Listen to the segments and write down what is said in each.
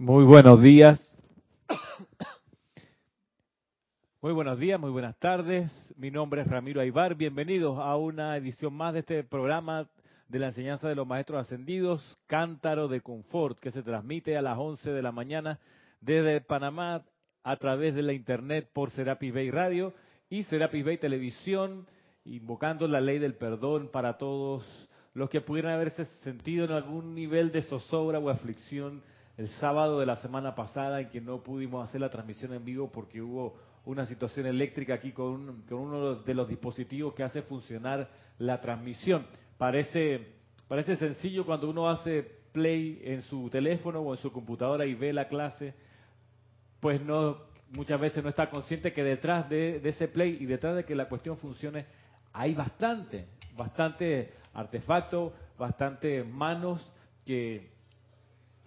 Muy buenos días. Muy buenos días, muy buenas tardes. Mi nombre es Ramiro Aybar. Bienvenidos a una edición más de este programa de la enseñanza de los maestros ascendidos, Cántaro de Confort, que se transmite a las 11 de la mañana desde Panamá a través de la internet por Serapis Bay Radio y Serapis Bay Televisión, invocando la ley del perdón para todos los que pudieran haberse sentido en algún nivel de zozobra o aflicción el sábado de la semana pasada en que no pudimos hacer la transmisión en vivo porque hubo una situación eléctrica aquí con, uno de los dispositivos que hace funcionar la transmisión. Parece, parece sencillo cuando uno hace play en su teléfono o en su computadora y ve la clase, pues no muchas veces no está consciente que detrás de, de ese play y detrás de que la cuestión funcione hay bastante, bastante artefactos, bastante manos que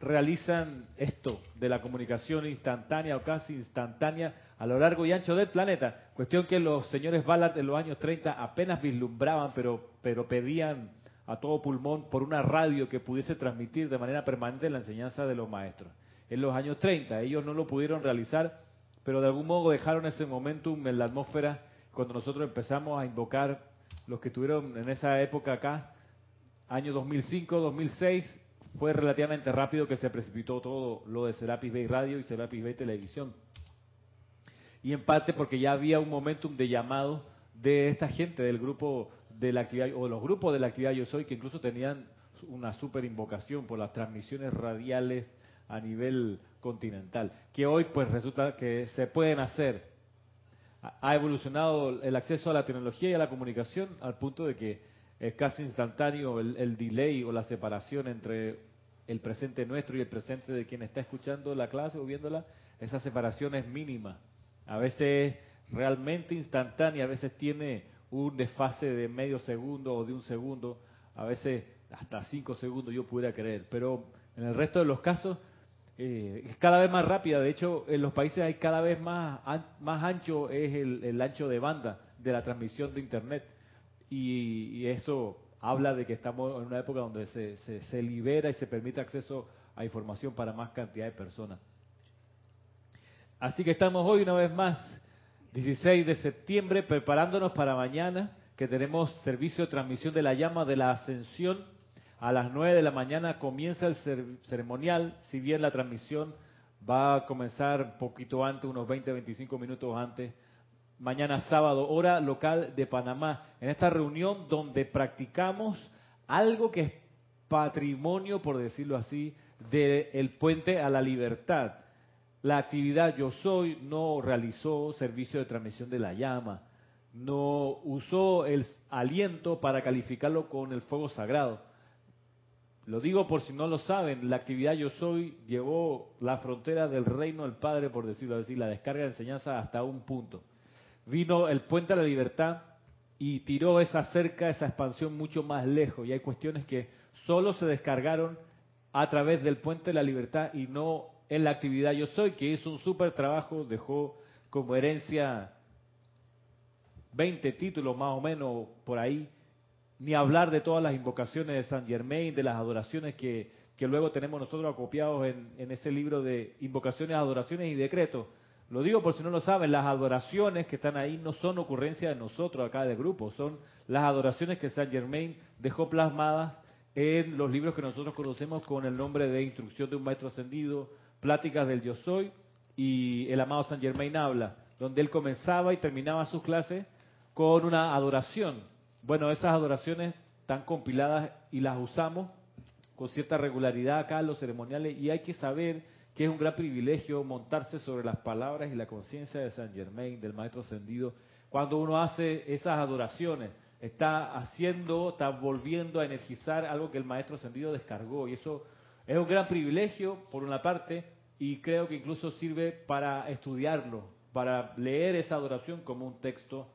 realizan esto de la comunicación instantánea o casi instantánea a lo largo y ancho del planeta. Cuestión que los señores Ballard en los años 30 apenas vislumbraban, pero, pero pedían a todo pulmón por una radio que pudiese transmitir de manera permanente la enseñanza de los maestros. En los años 30 ellos no lo pudieron realizar, pero de algún modo dejaron ese momentum en la atmósfera cuando nosotros empezamos a invocar los que estuvieron en esa época acá, año 2005, 2006, fue relativamente rápido que se precipitó todo lo de Serapis Bay Radio y Serapis Bay Televisión. Y en parte porque ya había un momentum de llamado de esta gente del grupo de la actividad, o los grupos de la actividad Yo Soy, que incluso tenían una super invocación por las transmisiones radiales a nivel continental, que hoy pues resulta que se pueden hacer. Ha evolucionado el acceso a la tecnología y a la comunicación al punto de que es casi instantáneo el, delay o la separación entre el presente nuestro y el presente de quien está escuchando la clase o viéndola, esa separación es mínima. A veces realmente instantánea, a veces tiene un desfase de medio segundo o de un segundo, a veces hasta cinco segundos yo pudiera creer, pero en el resto de los casos eh, es cada vez más rápida. De hecho, en los países hay cada vez más, más ancho es el ancho de banda de la transmisión de Internet y, eso habla de que estamos en una época donde se, se, libera y se permite acceso a información para más cantidad de personas. Así que estamos hoy una vez más, 16 de septiembre, preparándonos para mañana, que tenemos servicio de transmisión de la llama de la ascensión. A las 9 de la mañana comienza el ceremonial, si bien la transmisión va a comenzar un poquito antes, unos 20, 25 minutos antes mañana sábado, hora local de Panamá, en esta reunión donde practicamos algo que es patrimonio, por decirlo así, del puente a la libertad. La actividad Yo Soy no realizó servicio de transmisión de la llama, no usó el aliento para calificarlo con el fuego sagrado. Lo digo por si no lo saben, la actividad Yo Soy llevó la frontera del reino del Padre, por decirlo así, la descarga de enseñanza hasta un punto vino el puente a la libertad y tiró esa cerca, esa expansión mucho más lejos. Y hay cuestiones que solo se descargaron a través del puente de la libertad y no en la actividad Yo Soy, que hizo un súper trabajo, dejó como herencia 20 títulos más o menos por ahí, ni hablar de todas las invocaciones de San Germain, de las adoraciones que, que luego tenemos nosotros acopiados en, en ese libro de invocaciones, adoraciones y decretos lo digo por si no lo saben, las adoraciones que están ahí no son ocurrencia de nosotros acá de grupo, son las adoraciones que Saint Germain dejó plasmadas en los libros que nosotros conocemos con el nombre de Instrucción de un Maestro Ascendido, Pláticas del Yo Soy y el amado Saint Germain habla, donde él comenzaba y terminaba sus clases con una adoración. Bueno, esas adoraciones están compiladas y las usamos con cierta regularidad acá en los ceremoniales y hay que saber que es un gran privilegio montarse sobre las palabras y la conciencia de San Germain, del Maestro Ascendido. Cuando uno hace esas adoraciones, está haciendo, está volviendo a energizar algo que el Maestro Ascendido descargó. Y eso es un gran privilegio, por una parte, y creo que incluso sirve para estudiarlo, para leer esa adoración como un texto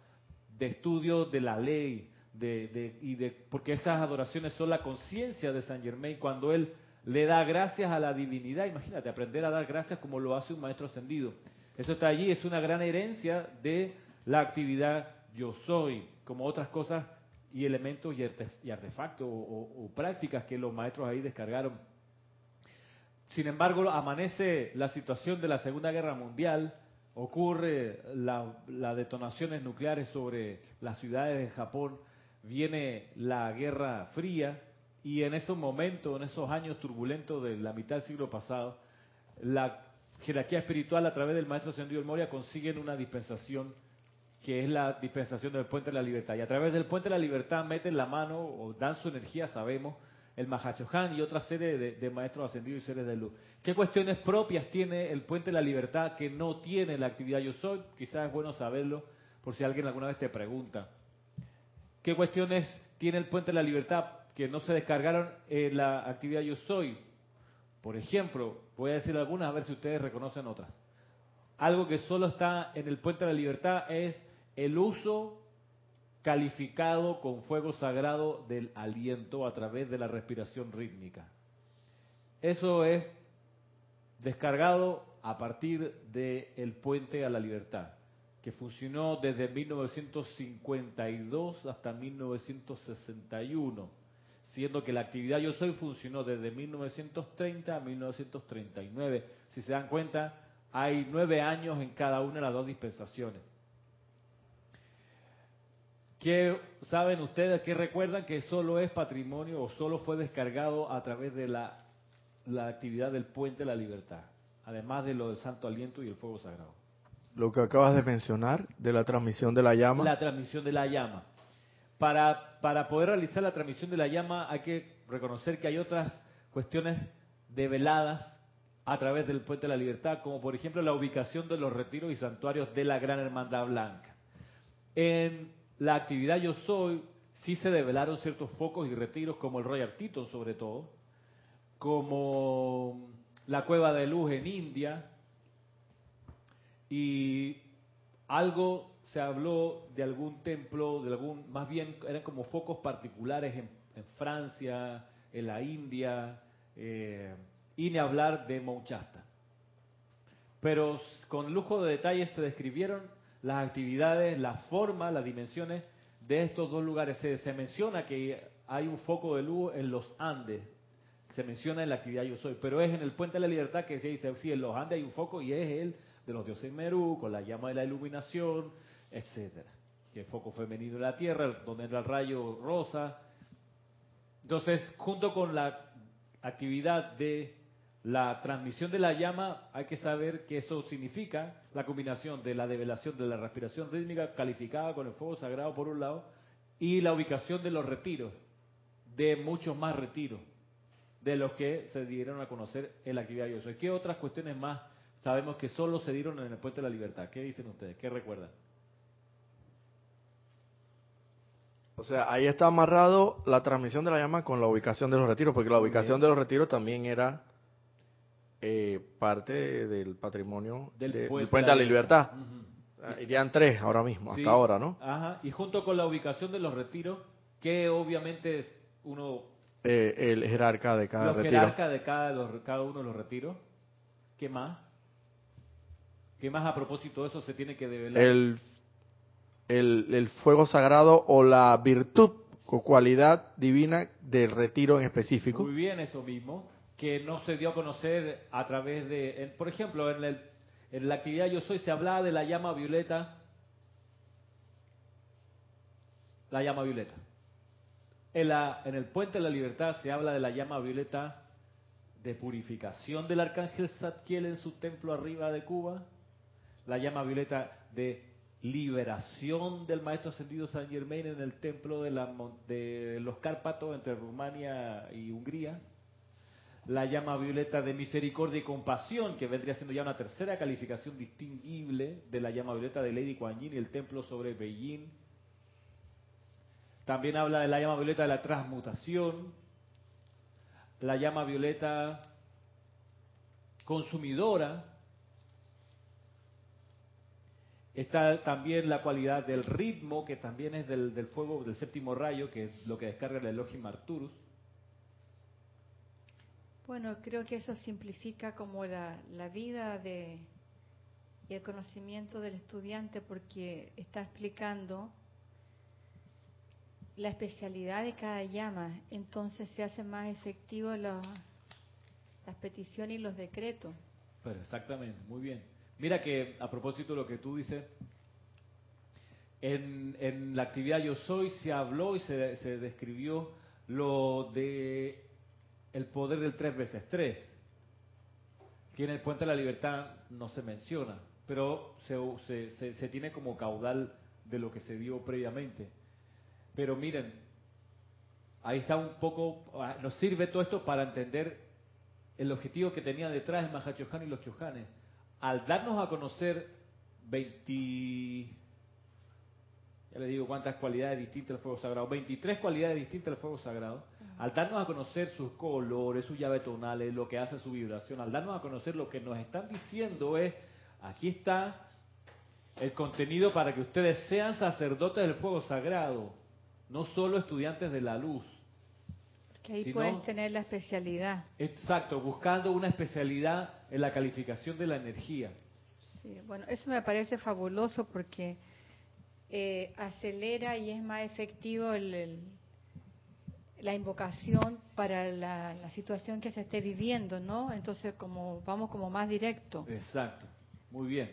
de estudio de la ley, de, y de, porque esas adoraciones son la conciencia de San Germain cuando él le da gracias a la divinidad. Imagínate, aprender a dar gracias como lo hace un maestro ascendido. Eso está allí, es una gran herencia de la actividad yo soy, como otras cosas y elementos y artefactos o, prácticas que los maestros ahí descargaron. sin embargo, amanece la situación de la Segunda Guerra Mundial, ocurre las detonaciones nucleares sobre las ciudades de Japón, viene la Guerra Fría y en esos momentos, en esos años turbulentos de la mitad del siglo pasado, la jerarquía espiritual a través del Maestro Ascendido del Moria consiguen una dispensación que es la dispensación del Puente de la Libertad. Y a través del Puente de la Libertad meten la mano o dan su energía, sabemos, el Mahachohan y otra serie de, maestros ascendidos y seres de luz. ¿Qué cuestiones propias tiene el Puente de la Libertad que no tiene la actividad Yo Soy? Quizás es bueno saberlo por si alguien alguna vez te pregunta. ¿Qué cuestiones tiene el Puente de la Libertad que no se descargaron en la actividad Yo Soy? Por ejemplo, voy a decir algunas a ver si ustedes reconocen otras. Algo que solo está en el Puente de la Libertad es el uso calificado con fuego sagrado del aliento a través de la respiración rítmica. Eso es descargado a partir del puente a la libertad, que funcionó desde 1952 hasta 1961, siendo que la actividad Yo Soy funcionó desde 1930 a 1939. Si se dan cuenta, hay nueve años en cada una de las dos dispensaciones. ¿Qué saben ustedes, qué recuerdan que solo es patrimonio o solo fue descargado a través de la, la actividad del puente de la libertad? Además de lo del santo aliento y el fuego sagrado. Lo que acabas de mencionar de la transmisión de la llama. La transmisión de la llama. Para, poder realizar la transmisión de la llama hay que reconocer que hay otras cuestiones develadas a través del puente de la libertad, como por ejemplo la ubicación de los retiros y santuarios de la Gran Hermandad Blanca. En la actividad Yo Soy, sí se develaron ciertos focos y retiros, como el Royal Teton sobre todo, como la Cueva de Luz en India, y algo se habló de algún templo, de algún, más bien eran como focos particulares en, Francia, en la India, eh, y ni hablar de Mouchasta. Pero con lujo de detalles se describieron las actividades, la forma, las dimensiones de estos dos lugares. Se, menciona que hay un foco de luz en los Andes, se menciona en la actividad Yo Soy, pero es en el Puente de la Libertad que se dice, sí, en los Andes hay un foco y es el de los dioses Merú, con la llama de la iluminación, etcétera. Que el foco femenino de la Tierra, donde entra el rayo rosa. Entonces, junto con la actividad de la transmisión de la llama, hay que saber que eso significa la combinación de la develación de la respiración rítmica calificada con el fuego sagrado por un lado y la ubicación de los retiros, de muchos más retiros de los que se dieron a conocer en la actividad Yo Soy. ¿Qué otras cuestiones más sabemos que solo se dieron en el Puente de la Libertad? ¿Qué dicen ustedes? ¿Qué recuerdan? O sea, ahí está amarrado la transmisión de la llama con la ubicación de los retiros, porque la ubicación de los retiros también era eh, parte del patrimonio del, puente, de la Libertad. Irían tres ahora mismo, hasta ahora, ¿no? Ajá, y junto con la ubicación de los retiros, que obviamente es uno... Eh, el jerarca de cada retiro. El jerarca de cada, cada uno de los retiros. ¿Qué más? ¿Qué más a propósito de eso se tiene que develar? El, el, el fuego sagrado o la virtud o cualidad divina del retiro en específico. Muy bien, eso mismo que no se dio a conocer a través de, por ejemplo, en, el, en la actividad Yo Soy se hablaba de la llama violeta, la llama violeta. En, la, en el Puente de la Libertad se habla de la llama violeta de purificación del arcángel Zadkiel en su templo arriba de Cuba, la llama violeta de liberación del maestro ascendido San Germain en el templo de, los Cárpatos entre Rumania y Hungría, la llama violeta de misericordia y compasión, que vendría siendo ya una tercera calificación distinguible de la llama violeta de Lady Kuan Yin y el templo sobre Beijing. También habla de la llama violeta de la transmutación, la llama violeta consumidora. Está también la cualidad del ritmo, que también es del, del fuego del séptimo rayo, que es lo que descarga el Elohim Arturus. Bueno, creo que eso simplifica como la, vida de, y el conocimiento del estudiante porque está explicando la especialidad de cada llama, entonces se hace más efectivo la las peticiones y los decretos. Pero exactamente, muy bien. Mira que a propósito de lo que tú dices, en, la actividad Yo Soy se habló y se, se describió lo de el poder del tres veces tres, que en el Puente de la Libertad no se menciona, pero se, se, se tiene como caudal de lo que se dio previamente. Pero miren, ahí está un poco, ah, nos sirve todo esto para entender el objetivo que tenía detrás el Mahachohan y los Chohanes. Al darnos a conocer 20, ya les digo cuántas cualidades distintas del fuego sagrado, 23 cualidades distintas del fuego sagrado, al darnos a conocer sus colores, sus llaves tonales, lo que hace su vibración, al darnos a conocer lo que nos están diciendo es, aquí está el contenido para que ustedes sean sacerdotes del fuego sagrado, no solo estudiantes de la luz. Que ahí pueden tener la especialidad. Exacto, buscando una especialidad en la calificación de la energía. Sí, bueno, eso me parece fabuloso porque eh, acelera y es más efectivo el, la invocación para la, la, situación que se esté viviendo, ¿no? Entonces, como vamos como más directo. Exacto, muy bien.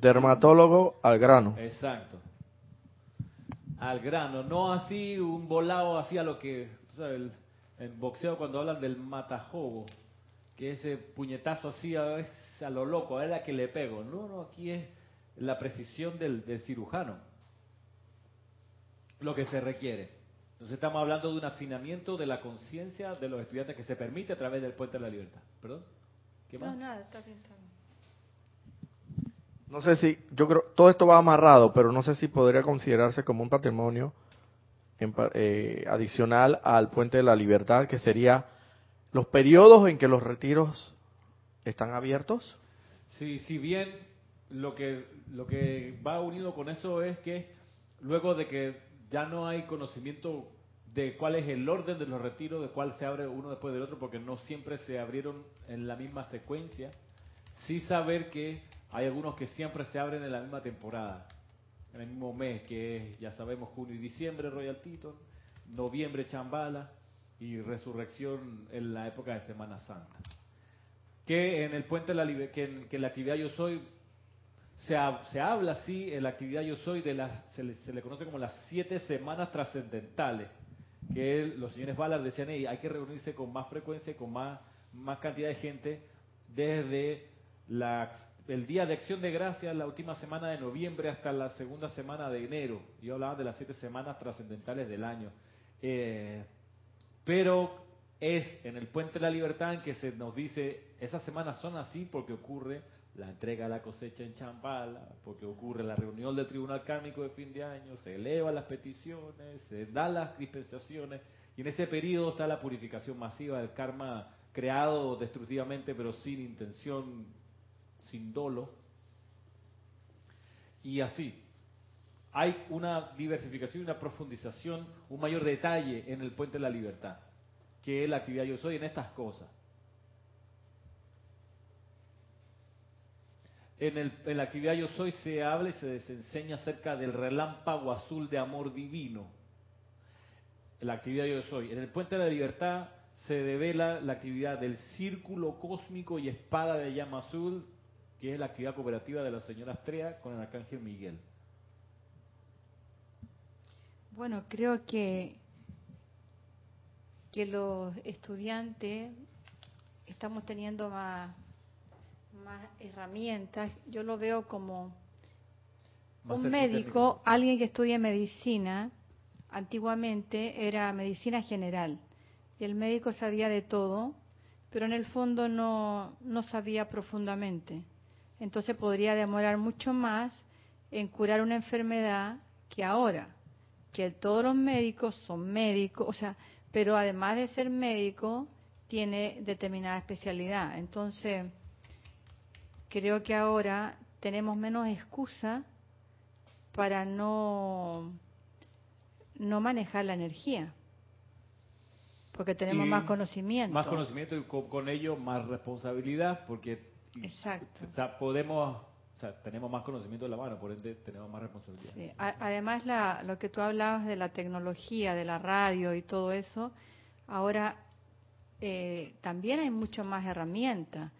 Dermatólogo al grano. Exacto. Al grano, no así un volado así a lo que, el, boxeo cuando hablan del matajobo, que ese puñetazo así a, a lo loco, a ver a que le pego. No, no, aquí es la precisión del, del cirujano lo que se requiere. Entonces estamos hablando de un afinamiento de la conciencia de los estudiantes que se permite a través del puente de la libertad. ¿Perdón? ¿Qué más? No, nada, está bien, No sé si, yo creo, todo esto va amarrado, pero no sé si podría considerarse como un patrimonio eh, adicional al puente de la libertad, que sería los periodos en que los retiros están abiertos. Sí, si bien lo que, lo que va unido con eso es que luego de que ya no hay conocimiento de cuál es el orden de los retiros, de cuál se abre uno después del otro, porque no siempre se abrieron en la misma secuencia. Sí saber que hay algunos que siempre se abren en la misma temporada, en el mismo mes, que es, ya sabemos, junio y diciembre, Royal Teton, noviembre, Chambala, y resurrección en la época de Semana Santa. Que en el puente la que que en la actividad Yo Soy se, se, habla así en la actividad Yo Soy de las, se le, conoce como las siete semanas trascendentales, que los señores Ballard decían, hey, hay que reunirse con más frecuencia, con más, más cantidad de gente, desde la, el Día de Acción de Gracias, la última semana de noviembre, hasta la segunda semana de enero. Yo hablaba de las siete semanas trascendentales del año. Eh, pero es en el Puente de la Libertad en que se nos dice, esas semanas son así porque ocurre la entrega de la cosecha en Champala, porque ocurre la reunión del Tribunal Kármico de fin de año, se elevan las peticiones, se dan las dispensaciones, y en ese periodo está la purificación masiva del karma creado destructivamente, pero sin intención, sin dolo. Y así, hay una diversificación una profundización, un mayor detalle en el puente de la libertad, que es la actividad yo soy en estas cosas. En, el, en, la actividad Yo Soy se habla y se enseña acerca del relámpago azul de amor divino. En la actividad Yo Soy. En el Puente de la Libertad se devela la actividad del círculo cósmico y espada de llama azul, que es la actividad cooperativa de la señora Astrea con el arcángel Miguel. Bueno, creo que, que los estudiantes estamos teniendo más más herramientas. Yo lo veo como un médico, alguien que estudia medicina, antiguamente era medicina general. Y el médico sabía de todo, pero en el fondo no, no sabía profundamente. Entonces podría demorar mucho más en curar una enfermedad que ahora, que todos los médicos son médicos, o sea, pero además de ser médico, tiene determinada especialidad. Entonces, creo que ahora tenemos menos excusa para no, no manejar la energía. Porque tenemos más conocimiento. Más conocimiento y con, ello más responsabilidad, porque Exacto. podemos, o sea, tenemos más conocimiento de la mano, por ende tenemos más responsabilidad. Sí. Además, la, lo que tú hablabas de la tecnología, de la radio y todo eso, ahora eh, también hay mucho más herramientas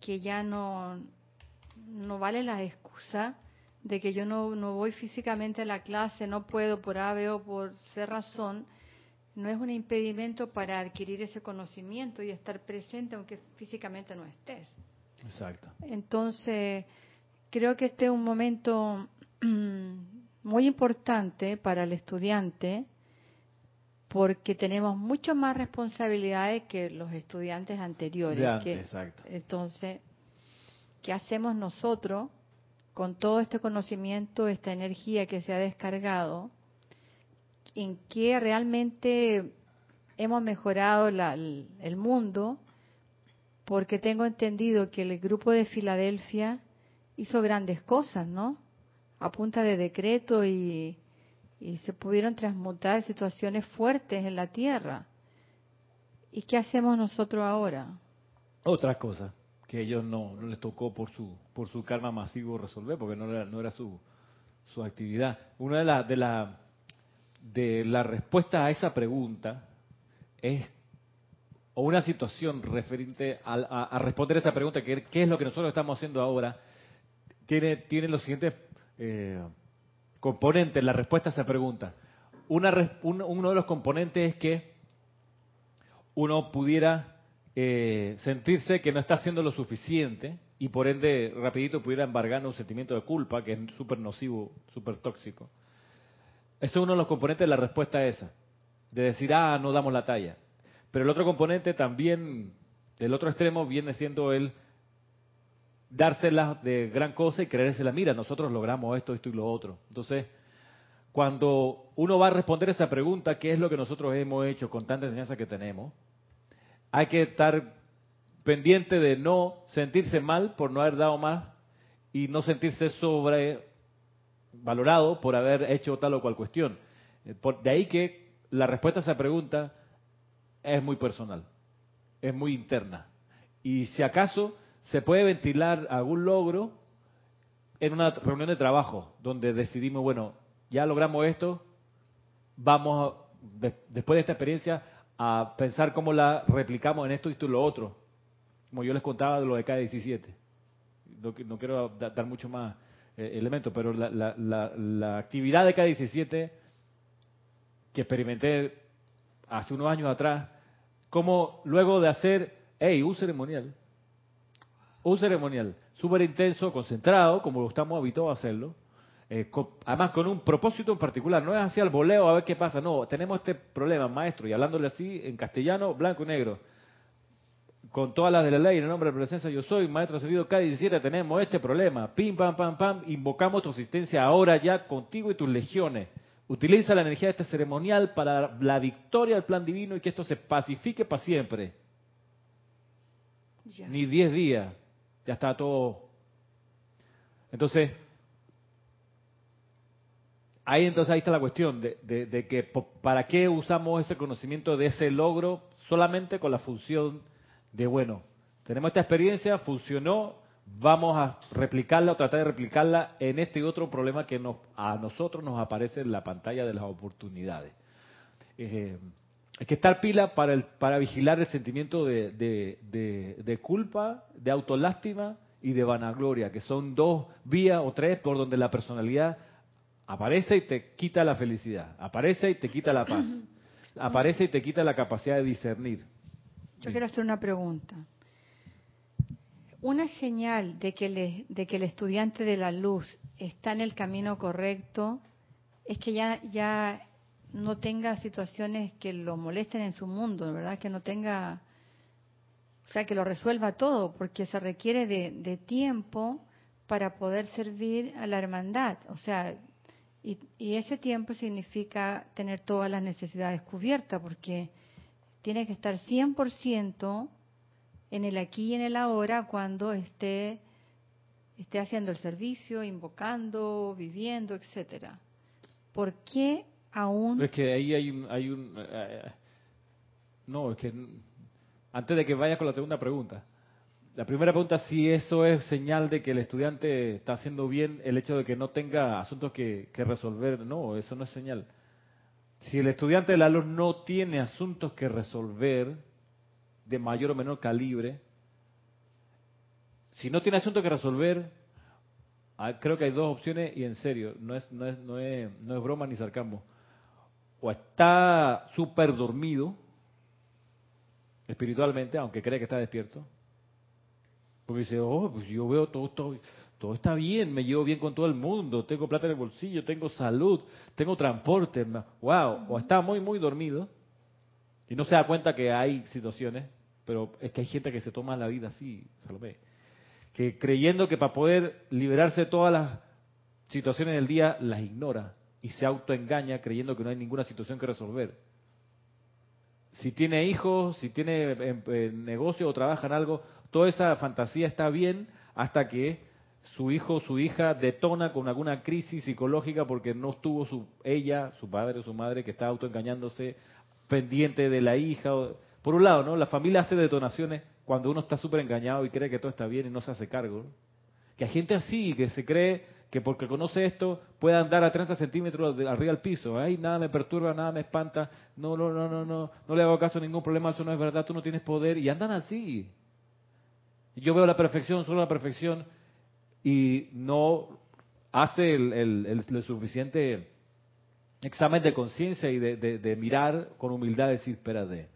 que ya no, no vale la excusa de que yo no, no voy físicamente a la clase, no puedo por A, B o por C razón, no es un impedimento para adquirir ese conocimiento y estar presente aunque físicamente no estés. Exacto. Entonces, creo que este es un momento muy importante para el estudiante porque tenemos mucho más responsabilidades que los estudiantes anteriores. exacto. Entonces, ¿qué hacemos nosotros con todo este conocimiento, esta energía que se ha descargado? ¿En qué realmente hemos mejorado el mundo? Porque tengo entendido que el grupo de Filadelfia hizo grandes cosas, ¿no? A punta de decreto y y se pudieron transmutar situaciones fuertes en la tierra. ¿Y qué hacemos nosotros ahora? Otra cosa que ellos no, no les tocó por su por su karma masivo resolver, porque no era, no era su, su actividad. Una de las de la de la respuesta a esa pregunta es o una situación referente a, a, responder esa pregunta, que qué es lo que nosotros estamos haciendo ahora, tiene los siguientes eh, componentes, la respuesta a esa pregunta. Una, uno de los componentes es que uno pudiera eh, sentirse que no está haciendo lo suficiente y por ende rapidito pudiera embargar un sentimiento de culpa que es súper nocivo, súper tóxico. Ese es uno de los componentes de la respuesta a esa, de decir, ah, no damos la talla. Pero el otro componente también, del otro extremo, viene siendo el dársela de gran cosa y creérsela, mira, nosotros logramos esto, esto y lo otro. Entonces, cuando uno va a responder esa pregunta, ¿qué es lo que nosotros hemos hecho con tanta enseñanza que tenemos? Hay que estar pendiente de no sentirse mal por no haber dado más y no sentirse sobrevalorado por haber hecho tal o cual cuestión. Eh, de ahí que la respuesta a esa pregunta es muy personal, es muy interna. Y si acaso se puede ventilar algún logro en una reunión de trabajo donde decidimos, bueno, ya logramos esto, vamos después de esta experiencia a pensar cómo la replicamos en esto y esto lo otro. Como yo les contaba de lo de K17. No, quiero dar mucho más eh, elementos, pero la, la, la actividad de K17 que experimenté hace unos años atrás, como luego de hacer, hey, un ceremonial, un ceremonial súper intenso, concentrado, como estamos habituados a hacerlo, eh, además con un propósito en particular, no es así al voleo a ver qué pasa, no, tenemos este problema, maestro, y hablándole así en castellano, blanco y negro, con todas las de la ley, en el nombre de la presencia yo soy, maestro servido K17, tenemos este problema, pim, pam, pam, pam, invocamos tu asistencia ahora ya contigo y tus legiones. Utiliza la energía de este ceremonial para la victoria del plan divino y que esto se pacifique para siempre. Ni diez días, ya está todo. Entonces, ahí entonces ahí está la cuestión de, de, que para qué usamos ese conocimiento de ese logro solamente con la función de, bueno, tenemos esta experiencia, funcionó, vamos a replicarla o tratar de replicarla en este y otro problema que nos, a nosotros nos aparece en la pantalla de las oportunidades. Eh, hay que estar pila para, el, para vigilar el sentimiento de, de, culpa, de autolástima y de vanagloria, que son dos vías o tres por donde la personalidad aparece y te quita la felicidad, aparece y te quita la paz, aparece y te quita la capacidad de discernir. Yo quiero hacer una pregunta. Una señal de que, de que el estudiante de la luz está en el camino correcto es que ya, ya no tenga situaciones que lo molesten en su mundo, ¿verdad? Que no tenga, o sea, que lo resuelva todo, porque se requiere de, tiempo para poder servir a la hermandad. O sea, y, y, ese tiempo significa tener todas las necesidades cubiertas, porque tiene que estar 100% en el aquí y en el ahora cuando esté, esté haciendo el servicio, invocando, viviendo, etcétera. ¿Por qué aún... Es que ahí hay un... Hay un eh, eh, no, es que antes de que vaya con la segunda pregunta. La primera pregunta, si eso es señal de que el estudiante está haciendo bien el hecho de que no tenga asuntos que, resolver. No, eso no es señal. Si el estudiante de la luz no tiene asuntos que resolver, de mayor o menor calibre. Si no tiene asunto que resolver, ah, creo que hay dos opciones y en serio, no es, no es, no es, no es broma ni sarcasmo. O está súper dormido espiritualmente, aunque cree que está despierto, porque dice, oh, pues yo veo todo, todo, todo está bien, me llevo bien con todo el mundo, tengo plata en el bolsillo, tengo salud, tengo transporte, wow, o está muy, muy dormido y no se da cuenta que hay situaciones, pero es que hay gente que se toma la vida así, Salomé, que creyendo que para poder liberarse de todas las situaciones del día, las ignora y se autoengaña creyendo que no hay ninguna situación que resolver. Si tiene hijos, si tiene negocio o trabaja en algo, toda esa fantasía está bien hasta que su hijo o su hija detona con alguna crisis psicológica porque no estuvo su, ella, su padre o su madre que está autoengañándose pendiente de la hija. Por un lado, ¿no? La familia hace detonaciones cuando uno está súper engañado y cree que todo está bien y no se hace cargo. Que hay gente así, que se cree que porque conoce esto puede andar a 30 centímetros arriba del piso. Ay, nada me perturba, nada me espanta. No, no, no, no, no. No le hago caso a ningún problema, eso no es verdad, tú no tienes poder. Y andan así. Yo veo la perfección, solo la perfección, y no hace el, suficiente examen de conciencia y de, mirar con humildad, decir, espérate,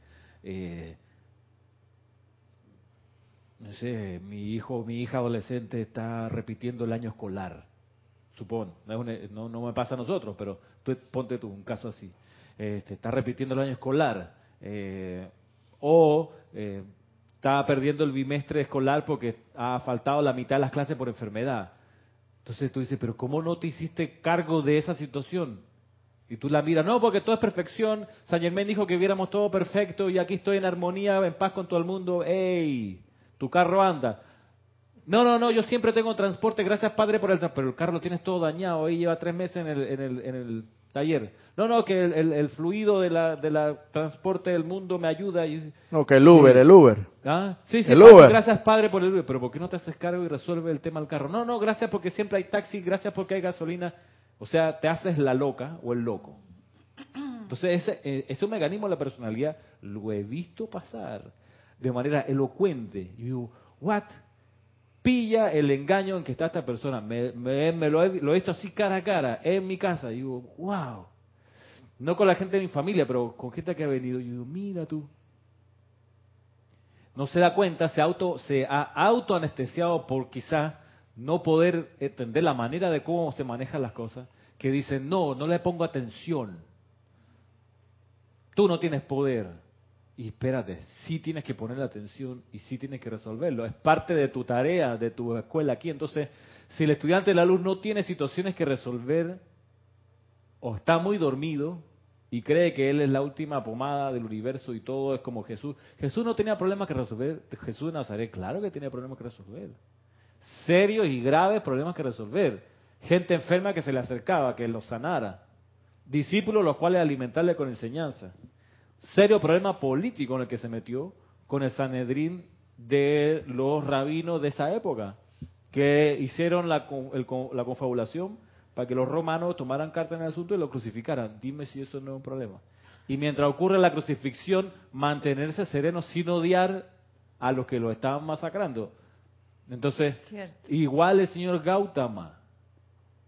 eh, no sé, mi hijo mi hija adolescente está repitiendo el año escolar, supón, no, no, me pasa a nosotros, pero tú, ponte tú un caso así, este, está repitiendo el año escolar, eh, o eh, estaba perdiendo el bimestre escolar porque ha faltado la mitad de las clases por enfermedad. Entonces tú dices, pero ¿cómo no te hiciste cargo de esa situación? Y tú la miras, no, porque todo es perfección. San Germán dijo que viéramos todo perfecto y aquí estoy en armonía, en paz con todo el mundo. ¡Ey! Tu carro anda. No, no, no, yo siempre tengo transporte, gracias Padre por el transporte. Pero el carro lo tienes todo dañado, ahí lleva tres meses en el, en el, en el taller. No, no, que el, fluido de la, de la transporte del mundo me ayuda. No, que el Uber, el Uber. ¿Ah? Sí, sí, el Uber. gracias Padre por el Uber, pero ¿por qué no te haces cargo y resuelve el tema del carro? No, no, gracias porque siempre hay taxi, gracias porque hay gasolina. O sea, te haces la loca o el loco. Entonces, ese, eh, ese mecanismo de la personalidad lo he visto pasar de manera elocuente. Y digo, ¿what? pilla el engaño en que está esta persona. Me, lo, he, visto así cara a cara, en mi casa. Y digo, wow. No con la gente de mi familia, pero con gente que ha venido. Y digo, mira tú. No se da cuenta, se, auto, se ha autoanestesiado por quizás no poder entender la manera de cómo se manejan las cosas, que dicen, no, no le pongo atención. Tú no tienes poder. Y espérate, sí tienes que poner atención y sí tienes que resolverlo. Es parte de tu tarea, de tu escuela aquí. Entonces, si el estudiante de la luz no tiene situaciones que resolver o está muy dormido y cree que él es la última pomada del universo y todo es como Jesús. Jesús no tenía problemas que resolver. Jesús de Nazaret, claro que tenía problemas que resolver. Serios y graves problemas que resolver. Gente enferma que se le acercaba, que los sanara. Discípulos los cuales alimentarle con enseñanza serio problema político en el que se metió con el Sanedrín de los rabinos de esa época, que hicieron la, la confabulación para que los romanos tomaran carta en el asunto y lo crucificaran. Dime si eso no es un problema. Y mientras ocurre la crucifixión, mantenerse sereno sin odiar a los que lo estaban masacrando. Entonces, igual el señor Gautama,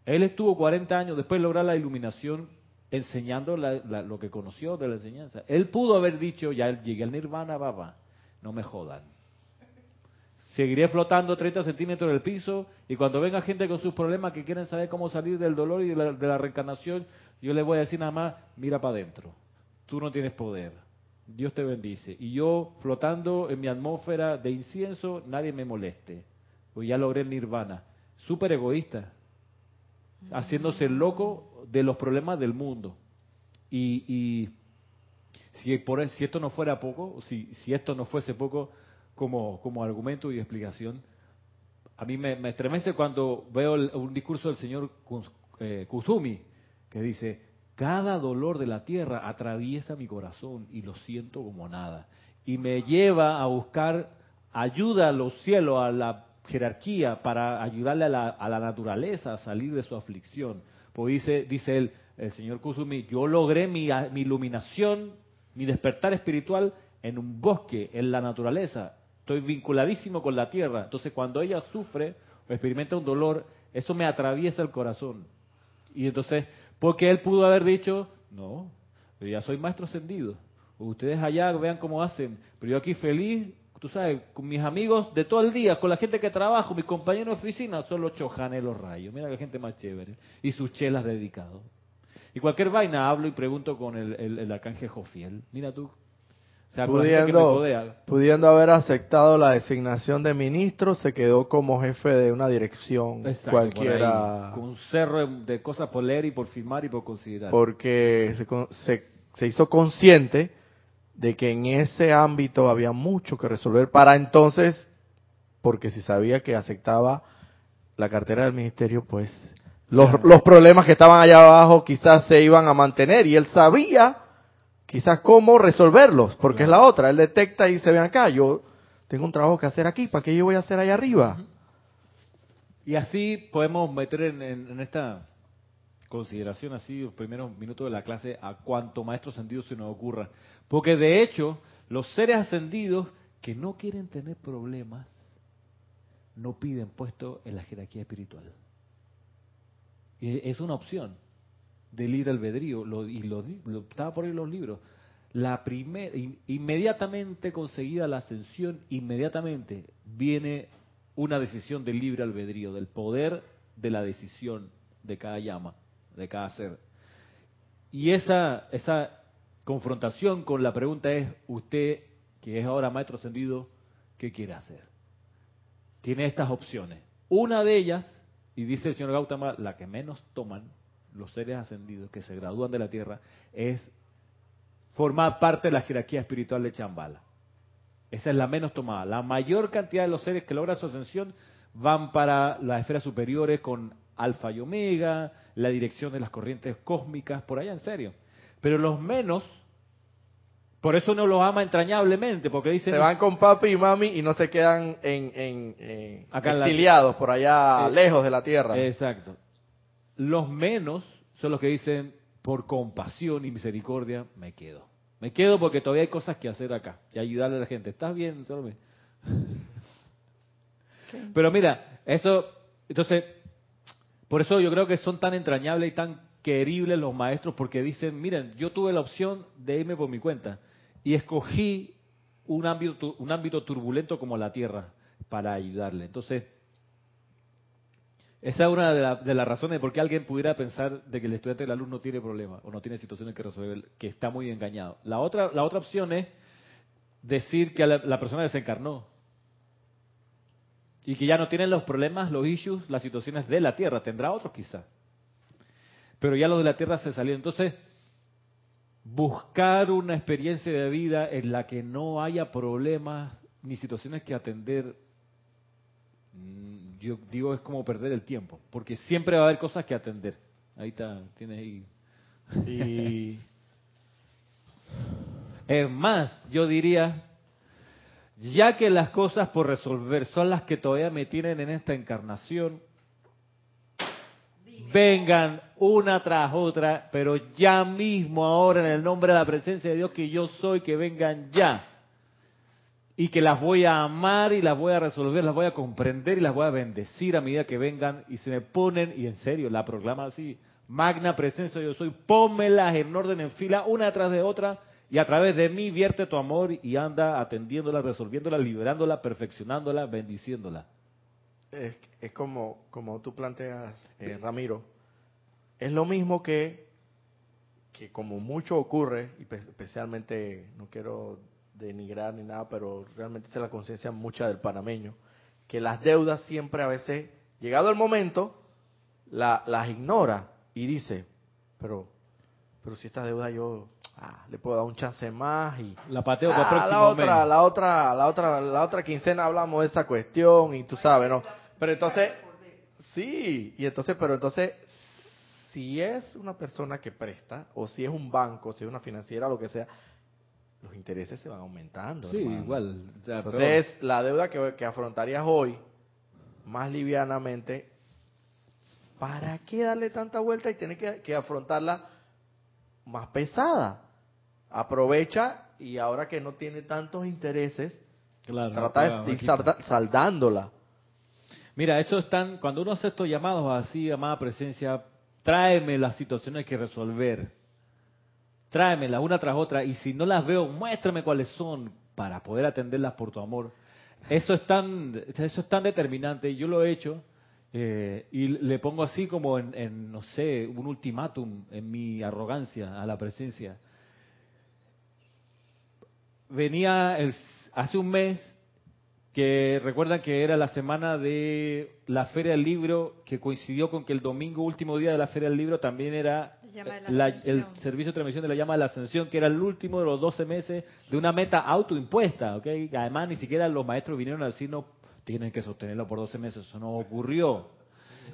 él estuvo 40 años después de lograr la iluminación enseñando lo que conoció de la enseñanza. Él pudo haber dicho, ya llegué al nirvana, baba, no me jodan. Seguiré flotando 30 centímetros del piso y cuando venga gente con sus problemas que quieren saber cómo salir del dolor y de la, de la reencarnación, yo les voy a decir nada más, mira para adentro. Tú no tienes poder. Dios te bendice. Y yo flotando en mi atmósfera de incienso, nadie me moleste. Pues ya logré el nirvana. Súper egoísta. Haciéndose el loco de los problemas del mundo. Y, si, por, si esto no fuera poco, si, si esto no fuese poco como, como argumento y explicación, a mí me, estremece cuando veo un discurso del señor eh, Kusumi que dice, cada dolor de la tierra atraviesa mi corazón y lo siento como nada. Y me lleva a buscar ayuda a los cielos, a la jerarquía, para ayudarle a la, a la naturaleza a salir de su aflicción. Pues dice, dice él, el señor Kusumi, yo logré mi, mi iluminación, mi despertar espiritual en un bosque, en la naturaleza, estoy vinculadísimo con la tierra. Entonces cuando ella sufre o experimenta un dolor, eso me atraviesa el corazón. Y entonces, porque él pudo haber dicho, no, ya soy maestro ascendido. Ustedes allá vean cómo hacen, pero yo aquí feliz, tú sabes, con mis amigos de todo el día, con la gente que trabajo, mis compañeros de oficina, son los chojanes, los rayos. Mira qué gente más chévere. Y sus chelas dedicados. Y cualquier vaina hablo y pregunto con el, el, arcángel Jofiel. Mira tú. O sea, pudiendo, pudiendo haber aceptado la designación de ministro, se quedó como jefe de una dirección cualquiera. con un cerro de cosas por leer y por firmar y por considerar. Porque se, se, se hizo consciente de que en ese ámbito había mucho que resolver para entonces, porque si sabía que aceptaba la cartera del ministerio, pues los, los problemas que estaban allá abajo quizás se iban a mantener y él sabía quizás cómo resolverlos, porque es la otra, él detecta y dice, ven acá, yo tengo un trabajo que hacer aquí, ¿para qué yo voy a hacer allá arriba? Y así podemos meter en esta consideración así, los primeros minutos de la clase, a cuánto maestro ascendido se nos ocurra. Porque de hecho, los seres ascendidos que no quieren tener problemas, no piden puesto en la jerarquía espiritual. Y es una opción del libre albedrío, lo, y lo, estaba por ahí en los libros. La primera, inmediatamente conseguida la ascensión, inmediatamente viene una decisión del libre albedrío, del poder de la decisión de cada llama de cada ser. Y esa, esa confrontación con la pregunta es, usted, que es ahora maestro ascendido, ¿qué quiere hacer? Tiene estas opciones. Una de ellas, y dice el señor Gautama, la que menos toman los seres ascendidos que se gradúan de la Tierra, es formar parte de la jerarquía espiritual de Chambala. Esa es la menos tomada. La mayor cantidad de los seres que logran su ascensión van para las esferas superiores con alfa y omega, la dirección de las corrientes cósmicas, por allá en serio. Pero los menos, por eso no los ama entrañablemente, porque dicen... Se van con papi y mami y no se quedan en, exiliados por allá eh, lejos de la tierra. Exacto. Los menos son los que dicen, por compasión y misericordia, me quedo. Me quedo porque todavía hay cosas que hacer acá y ayudarle a la gente. ¿Estás bien, Salome? Pero mira, eso, entonces, por eso yo creo que son tan entrañables y tan queribles los maestros porque dicen, miren, yo tuve la opción de irme por mi cuenta y escogí un ámbito, un ámbito turbulento como la Tierra para ayudarle. Entonces, esa es una de, las razones de por qué alguien pudiera pensar de que el estudiante de la luz no tiene problemas o no tiene situaciones que resolver, que está muy engañado. La otra, la otra opción es decir que la persona desencarnó y que ya no tienen los problemas, los issues, las situaciones de la tierra. Tendrá otros quizá. Pero ya los de la tierra se salieron. Entonces, buscar una experiencia de vida en la que no haya problemas ni situaciones que atender, yo digo, es como perder el tiempo. Porque siempre va a haber cosas que atender. Ahí está, tienes ahí. Y... es más, yo diría ya que las cosas por resolver son las que todavía me tienen en esta encarnación, vengan una tras otra, pero ya mismo ahora en el nombre de la presencia de Dios que yo soy, que vengan ya. Y que las voy a amar y las voy a resolver, las voy a comprender y las voy a bendecir a medida que vengan y se me ponen, y en serio, la proclama así, magna presencia yo soy, pónmelas en orden en fila, una tras de otra, y a través de mí vierte tu amor y anda atendiéndola, resolviéndola, liberándola, perfeccionándola, bendiciéndola. Es, es como, como tú planteas, eh, Ramiro. Es lo mismo que, que como mucho ocurre, y especialmente, no quiero denigrar ni nada, pero realmente es la conciencia mucha del panameño, que las deudas siempre a veces, llegado el momento, la, las ignora y dice, pero, pero si esta deuda yo ah, le puedo dar un chance más y la pateo ah, la otra, la otra, la otra, la otra quincena hablamos de esa cuestión y tú sabes, ¿no? Pero entonces, sí, y entonces, pero entonces, si es una persona que presta o si es un banco, si es una financiera, lo que sea, los intereses se van aumentando. Sí, igual. entonces, la deuda que, que afrontarías hoy, más livianamente, ¿para qué darle tanta vuelta y tener que afrontarla más pesada? aprovecha y ahora que no tiene tantos intereses, trata de ir saldándola. Mira, eso están, cuando uno hace estos llamados así, amada presencia, tráeme las situaciones que resolver. Tráemelas una tras otra y si no las veo, muéstrame cuáles son para poder atenderlas por tu amor. Eso es tan, eso es tan determinante. Yo lo he hecho eh, y le pongo así como en, no sé, un ultimátum en mi arrogancia a la presencia. Venía el, hace un mes que recuerdan que era la semana de la Feria del Libro, que coincidió con que el domingo, último día de la Feria del Libro, también era el servicio de transmisión de la llama de la ascensión, que era el último de los 12 meses de una meta autoimpuesta. ¿okay? Además, ni siquiera los maestros vinieron a decir, no, tienen que sostenerlo por 12 meses, eso no ocurrió.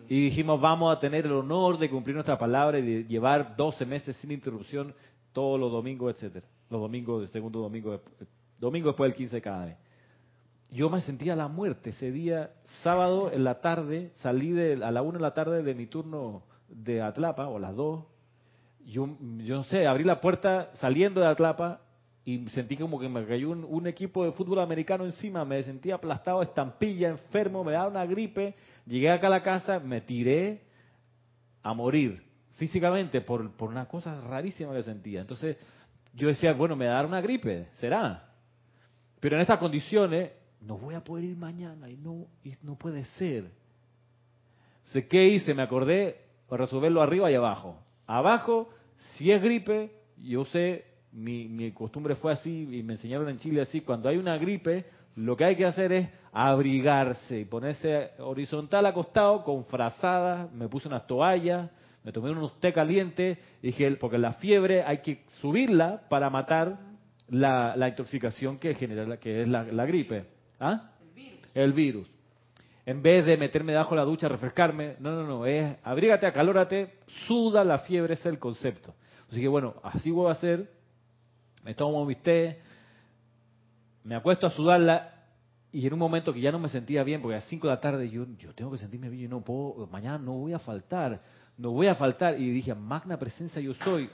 Y dijimos, vamos a tener el honor de cumplir nuestra palabra y de llevar 12 meses sin interrupción todos los domingos, etcétera Los domingos, el segundo domingo, domingo después del 15 de cada mes yo me sentía la muerte ese día, sábado en la tarde, salí de, a la una de la tarde de mi turno de Atlapa, o a las dos, yo, yo no sé, abrí la puerta saliendo de Atlapa y sentí como que me cayó un, equipo de fútbol americano encima, me sentía aplastado, estampilla, enfermo, me daba una gripe, llegué acá a la casa, me tiré a morir físicamente por, por una cosa rarísima que sentía. Entonces yo decía, bueno, me va a dar una gripe, será. Pero en estas condiciones no voy a poder ir mañana y no, y no puede ser. Sé qué hice, me acordé resolverlo arriba y abajo. Abajo, si es gripe, yo sé, mi, mi costumbre fue así y me enseñaron en Chile así, cuando hay una gripe, lo que hay que hacer es abrigarse y ponerse horizontal acostado con frazadas, me puse unas toallas, me tomé unos té calientes, dije, porque la fiebre hay que subirla para matar la, la intoxicación que genera, que es la gripe. ¿Ah? El virus. El virus. En vez de meterme debajo de la ducha, refrescarme, no, no, no, es abrígate, acalórate, suda la fiebre, ese es el concepto. Así que bueno, así voy a hacer, me tomo mi té, me acuesto a sudarla y en un momento que ya no me sentía bien, porque a las 5 de la tarde yo, yo tengo que sentirme bien, yo no puedo, mañana no voy a faltar, no voy a faltar. Y dije, magna presencia yo soy,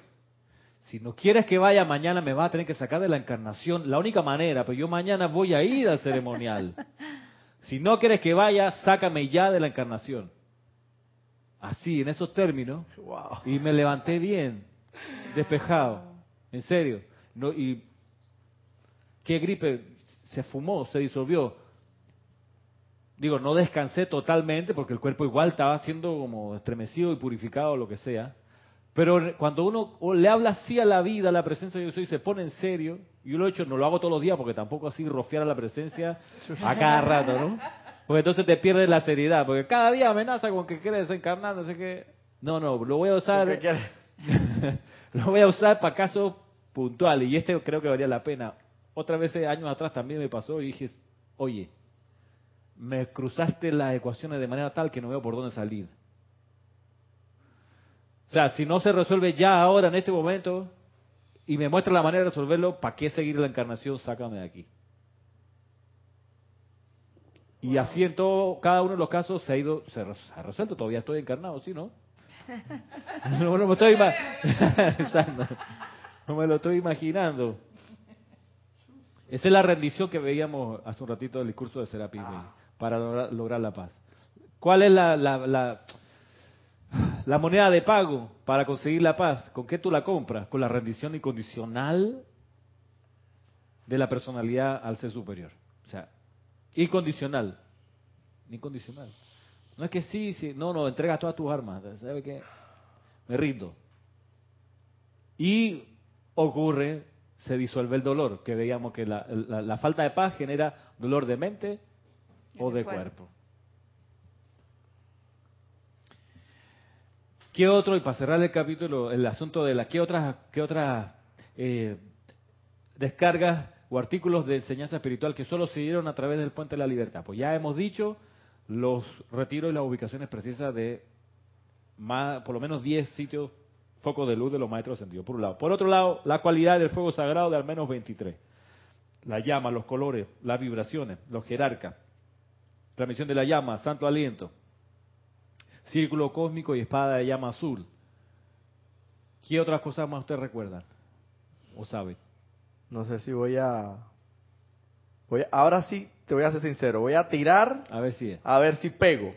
si no quieres que vaya mañana, me vas a tener que sacar de la encarnación. La única manera, pero yo mañana voy a ir al ceremonial. Si no quieres que vaya, sácame ya de la encarnación. Así, en esos términos. Y me levanté bien, despejado. En serio. No, y qué gripe se fumó, se disolvió. Digo, no descansé totalmente porque el cuerpo igual estaba siendo como estremecido y purificado, lo que sea. Pero cuando uno le habla así a la vida, a la presencia de Dios y se pone en serio, yo lo he hecho, no lo hago todos los días porque tampoco así rofiar a la presencia a cada rato, ¿no? Porque entonces te pierdes la seriedad, porque cada día amenaza con que quiere desencarnar, no sé qué. No, no, lo voy a usar. lo voy a usar para casos puntuales y este creo que valía la pena. Otra vez años atrás también me pasó y dije, oye, me cruzaste las ecuaciones de manera tal que no veo por dónde salir. O sea, si no se resuelve ya ahora, en este momento, y me muestra la manera de resolverlo, ¿para qué seguir la encarnación? Sácame de aquí. Y así en todo, cada uno de los casos se ha ido, se, ha resuelto, todavía estoy encarnado, ¿sí, no? no, me estoy no me lo estoy imaginando. Esa es la rendición que veíamos hace un ratito del discurso de Serapis ah. para lograr, la paz. ¿Cuál es la, la la moneda de pago para conseguir la paz, ¿con qué tú la compras? Con la rendición incondicional de la personalidad al ser superior. O sea, incondicional. Incondicional. No es que sí, sí, no, no, entregas todas tus armas. ¿Sabe qué? Me rindo. Y ocurre, se disuelve el dolor, que veíamos que la, la falta de paz genera dolor de mente o de cuerpo. ¿Qué otro, y para cerrar el capítulo, el asunto de la, qué otras, qué otras eh, descargas o artículos de enseñanza espiritual que solo se dieron a través del puente de la libertad? Pues ya hemos dicho los retiros y las ubicaciones precisas de por lo menos 10 sitios focos de luz de los maestros ascendidos, por un lado. Por otro lado, la cualidad del fuego sagrado de al menos 23. La llama, los colores, las vibraciones, los jerarcas, transmisión de la llama, santo aliento, círculo cósmico y espada de llama azul. ¿Qué otras cosas más usted recuerda o sabe? no sé si voy a, voy ahora sí te voy a ser sincero, voy a tirar a ver si a ver si pego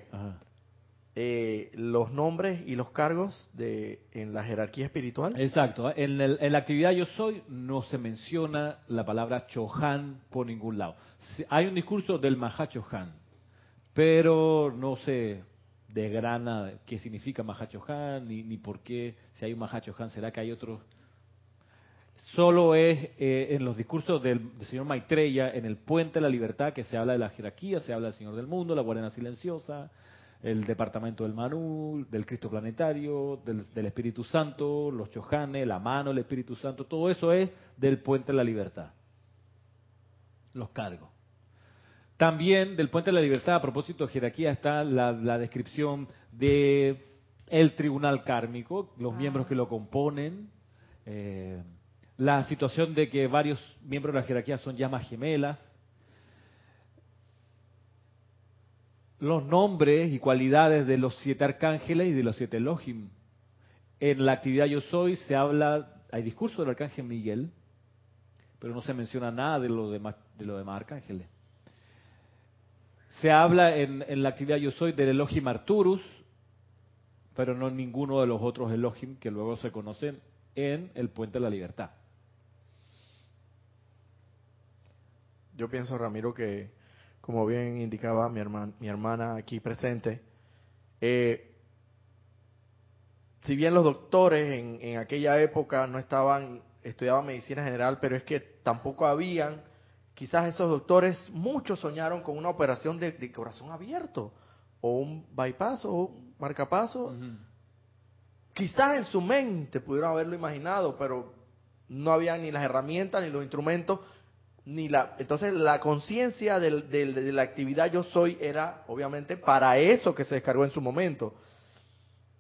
eh, los nombres y los cargos de en la jerarquía espiritual. Exacto, en, en, la actividad yo soy no se menciona la palabra Chohan por ningún lado. Hay un discurso del Mahachohan, pero no se desgrana qué significa Mahachohan ni, ni por qué si hay un Mahachohan será que hay otros solo es eh, en los discursos del, señor Maitreya, en el Puente de la Libertad, que se habla de la jerarquía, se habla del Señor del Mundo, la Guardia Silenciosa, el Departamento del Manú, del Cristo Planetario, del, Espíritu Santo, los Chojanes, la mano del Espíritu Santo, todo eso es del Puente de la Libertad. Los cargos. También del Puente de la Libertad, a propósito de jerarquía, está la, la descripción de el tribunal kármico, los miembros que lo componen. Eh, la situación de que varios miembros de la jerarquía son llamas gemelas, los nombres y cualidades de los siete arcángeles y de los siete Elohim. En la actividad Yo Soy se habla, hay discurso del arcángel Miguel, pero no se menciona nada de los demás, de los demás arcángeles. Se habla en, en, la actividad Yo Soy del Elohim Arturus, pero no ninguno de los otros Elohim que luego se conocen en el Puente de la Libertad. yo pienso, Ramiro, que como bien indicaba mi, hermana, mi hermana aquí presente, eh, si bien los doctores en, en, aquella época no estaban, estudiaban medicina general, pero es que tampoco habían, quizás esos doctores, muchos soñaron con una operación de, corazón abierto, o un bypass, o un marcapaso. Quizás en su mente pudieron haberlo imaginado, pero no había ni las herramientas ni los instrumentos ni la entonces la conciencia de la actividad yo soy era obviamente para eso que se descargó en su momento.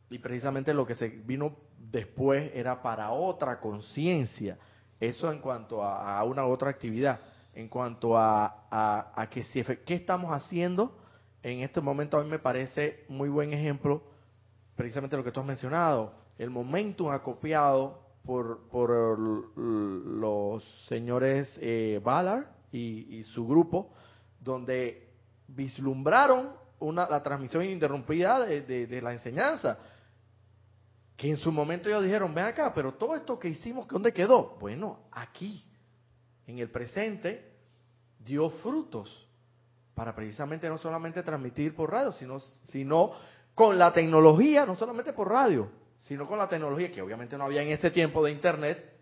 Y precisamente lo que se vino después era para otra conciencia. Eso en cuanto a, una u otra actividad en cuanto a, a, que si qué estamos haciendo en este momento a mí me parece muy buen ejemplo precisamente lo que tú has mencionado el momentum acopiado por, por los señores eh, Ballard y, su grupo, donde vislumbraron una, la transmisión ininterrumpida de, la enseñanza. Que en su momento ellos dijeron, ven acá, pero todo esto que hicimos, ¿dónde quedó? Bueno, aquí, en el presente, dio frutos para precisamente no solamente transmitir por radio, sino, sino con la tecnología, no solamente por radio, sino con la tecnología que obviamente no había en ese tiempo de Internet,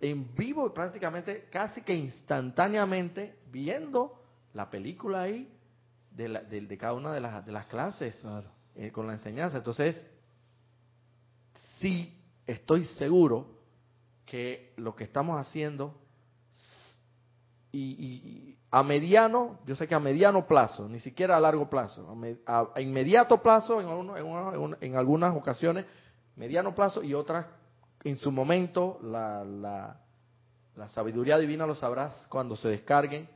en vivo prácticamente casi que instantáneamente viendo la película ahí de, de, cada una de las, de las clases eh, con la enseñanza. Entonces, sí estoy seguro que lo que estamos haciendo y, a mediano, yo sé que a mediano plazo, ni siquiera a largo plazo, a, inmediato plazo en, en, algunas ocasiones, mediano plazo y otras en su momento, la, la, sabiduría divina lo sabrás cuando se descarguen,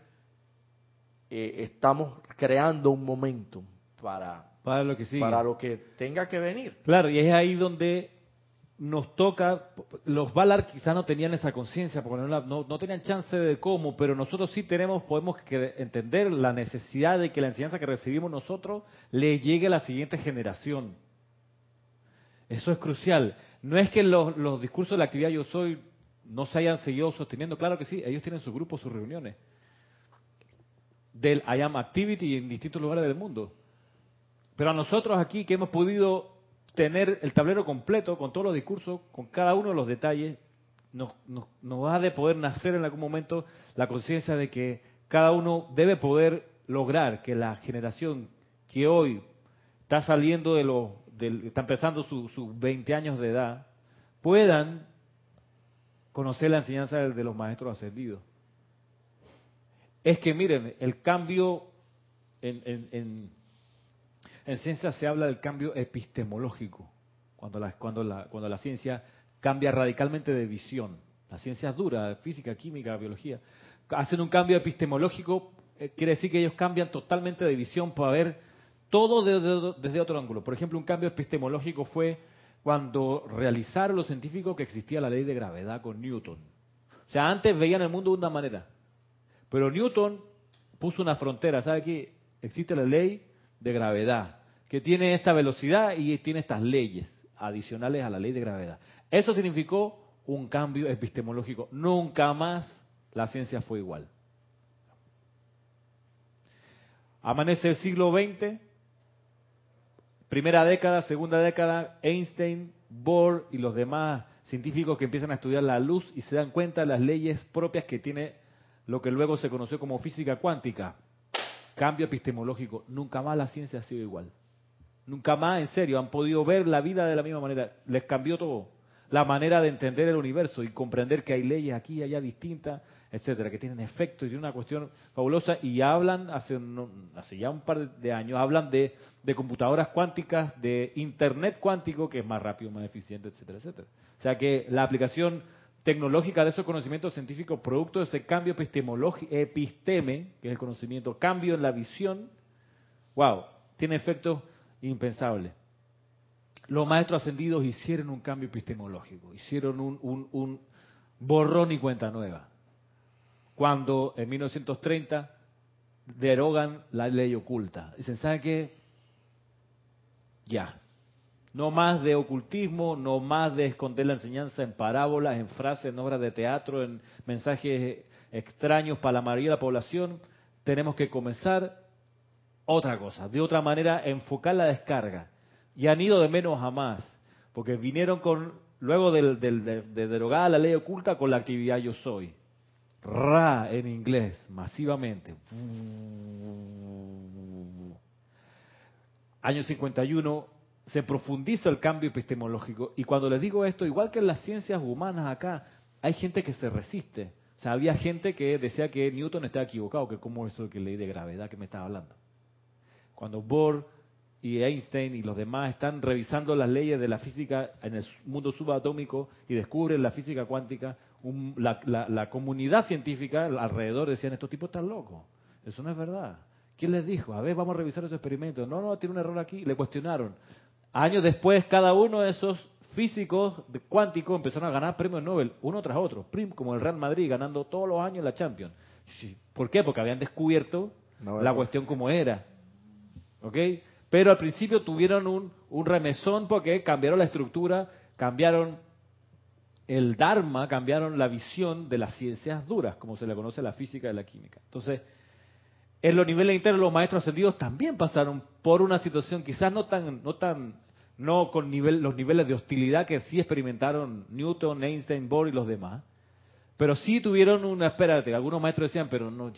eh, estamos creando un momentum para, para lo que para lo que tenga que venir. Claro, y es ahí donde nos toca, los Valar quizás no tenían esa conciencia, porque no, no, tenían chance de cómo, pero nosotros sí tenemos, podemos entender la necesidad de que la enseñanza que recibimos nosotros le llegue a la siguiente generación. Eso es crucial. No es que los, los discursos de la actividad yo soy no se hayan seguido sosteniendo, claro que sí, ellos tienen su grupo, sus reuniones. Del I Am Activity en distintos lugares del mundo. Pero a nosotros aquí que hemos podido tener el tablero completo con todos los discursos, con cada uno de los detalles, nos, nos, nos ha de poder nacer en algún momento la conciencia de que cada uno debe poder lograr que la generación que hoy está saliendo de los, está empezando sus su 20 años de edad, puedan conocer la enseñanza de los maestros ascendidos. Es que miren, el cambio en, en en ciencia se habla del cambio epistemológico, cuando la, cuando la, cuando la ciencia cambia radicalmente de visión. La ciencia es dura, física, química, biología. Hacen un cambio epistemológico, eh, quiere decir que ellos cambian totalmente de visión para ver todo desde, desde otro ángulo. Por ejemplo, un cambio epistemológico fue cuando realizaron los científicos que existía la ley de gravedad con Newton. O sea, antes veían el mundo de una manera. Pero Newton puso una frontera. ¿Sabe qué? Existe la ley de gravedad, que tiene esta velocidad y tiene estas leyes adicionales a la ley de gravedad. Eso significó un cambio epistemológico. Nunca más la ciencia fue igual. Amanece el siglo XX, primera década, segunda década, Einstein, Bohr y los demás científicos que empiezan a estudiar la luz y se dan cuenta de las leyes propias que tiene lo que luego se conoció como física cuántica. Cambio epistemológico. Nunca más la ciencia ha sido igual. Nunca más, en serio, han podido ver la vida de la misma manera. Les cambió todo. La manera de entender el universo y comprender que hay leyes aquí y allá distintas, etcétera, que tienen efectos y tienen una cuestión fabulosa. Y hablan, hace, hace ya un par de años, hablan de, de computadoras cuánticas, de Internet cuántico, que es más rápido, más eficiente, etcétera, etcétera. O sea que la aplicación tecnológica de esos conocimientos científicos, producto de ese cambio epistemológico, episteme, que es el conocimiento, cambio en la visión, wow, tiene efectos impensables. Los maestros ascendidos hicieron un cambio epistemológico, hicieron un, un borrón y cuenta nueva. Cuando en 1930 derogan la ley oculta. Dicen, ¿sabe qué? Ya, no más de ocultismo, no más de esconder la enseñanza en parábolas, en frases, en obras de teatro, en mensajes extraños para la mayoría de la población. Tenemos que comenzar otra cosa, de otra manera enfocar la descarga. Y han ido de menos a más, porque vinieron con, luego de, de derogada la ley oculta, con la actividad yo soy. Ra en inglés, masivamente. Año 51, se profundiza el cambio epistemológico. Y cuando les digo esto, igual que en las ciencias humanas acá, hay gente que se resiste. O sea, había gente que decía que Newton estaba equivocado, que como eso que ley de gravedad que me estaba hablando. Cuando Bohr y Einstein y los demás están revisando las leyes de la física en el mundo subatómico y descubren la física cuántica, la, la, comunidad científica alrededor decían, estos tipos están locos. Eso no es verdad. ¿Quién les dijo? A ver, vamos a revisar esos experimentos. No, no, tiene un error aquí. Le cuestionaron. Años después, cada uno de esos físicos cuánticos empezaron a ganar premios Nobel, uno tras otro, como el Real Madrid, ganando todos los años la Champions. ¿Por qué? Porque habían descubierto la cuestión como era. ¿Ok? Pero al principio tuvieron un, un remesón porque cambiaron la estructura, cambiaron el Dharma, cambiaron la visión de las ciencias duras, como se le conoce la física y la química. Entonces, en los niveles internos los maestros ascendidos también pasaron por una situación quizás no tan no tan no con nivel, los niveles de hostilidad que sí experimentaron Newton, Einstein, Bohr y los demás, pero sí tuvieron una, espérate, algunos maestros decían, pero no,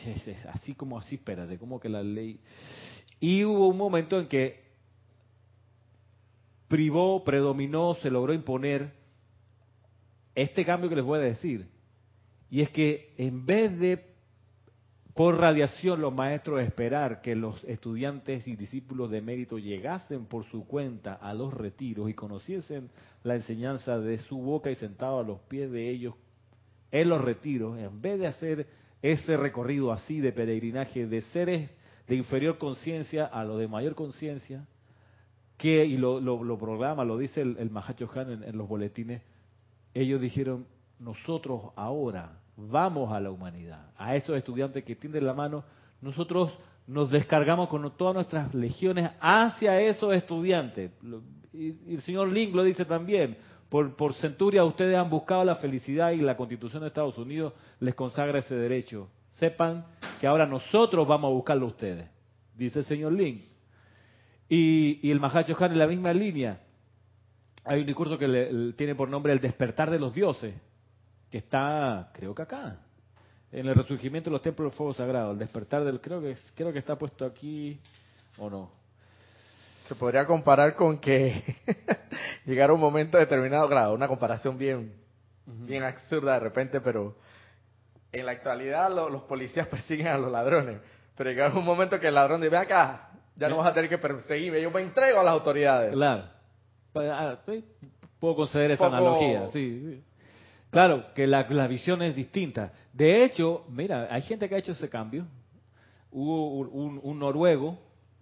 así como así, espérate, como que la ley... Y hubo un momento en que privó, predominó, se logró imponer este cambio que les voy a decir. Y es que en vez de por radiación los maestros esperar que los estudiantes y discípulos de mérito llegasen por su cuenta a los retiros y conociesen la enseñanza de su boca y sentado a los pies de ellos en los retiros, en vez de hacer ese recorrido así de peregrinaje de seres de inferior conciencia a lo de mayor conciencia, que, y lo, lo, programa, lo dice el, el Mahacho Han en los boletines, ellos dijeron, nosotros ahora vamos a la humanidad, a esos estudiantes que tienden la mano, nosotros nos descargamos con todas nuestras legiones hacia esos estudiantes. Y, el señor Link lo dice también, por, por centuria ustedes han buscado la felicidad y la constitución de Estados Unidos les consagra ese derecho. Sepan que ahora nosotros vamos a buscarlo a ustedes, dice el señor Link. Y, el Mahacho Han en la misma línea. Hay un discurso que le, tiene por nombre El despertar de los dioses que está, creo que acá, en el resurgimiento de los templos del fuego sagrado, el despertar del, creo que, creo que está puesto aquí o no. Se podría comparar con que llegara un momento determinado, claro, una comparación bien, bien absurda de repente, pero en la actualidad los policías persiguen a los ladrones, pero llega un momento que el ladrón dice, ve acá, ya no vas a tener que perseguirme, yo me entrego a las autoridades. Claro. Ah, puedo conceder esa analogía, sí, sí. Claro, que la, visión es distinta. De hecho, mira, hay gente que ha hecho ese cambio. Hubo un, noruego,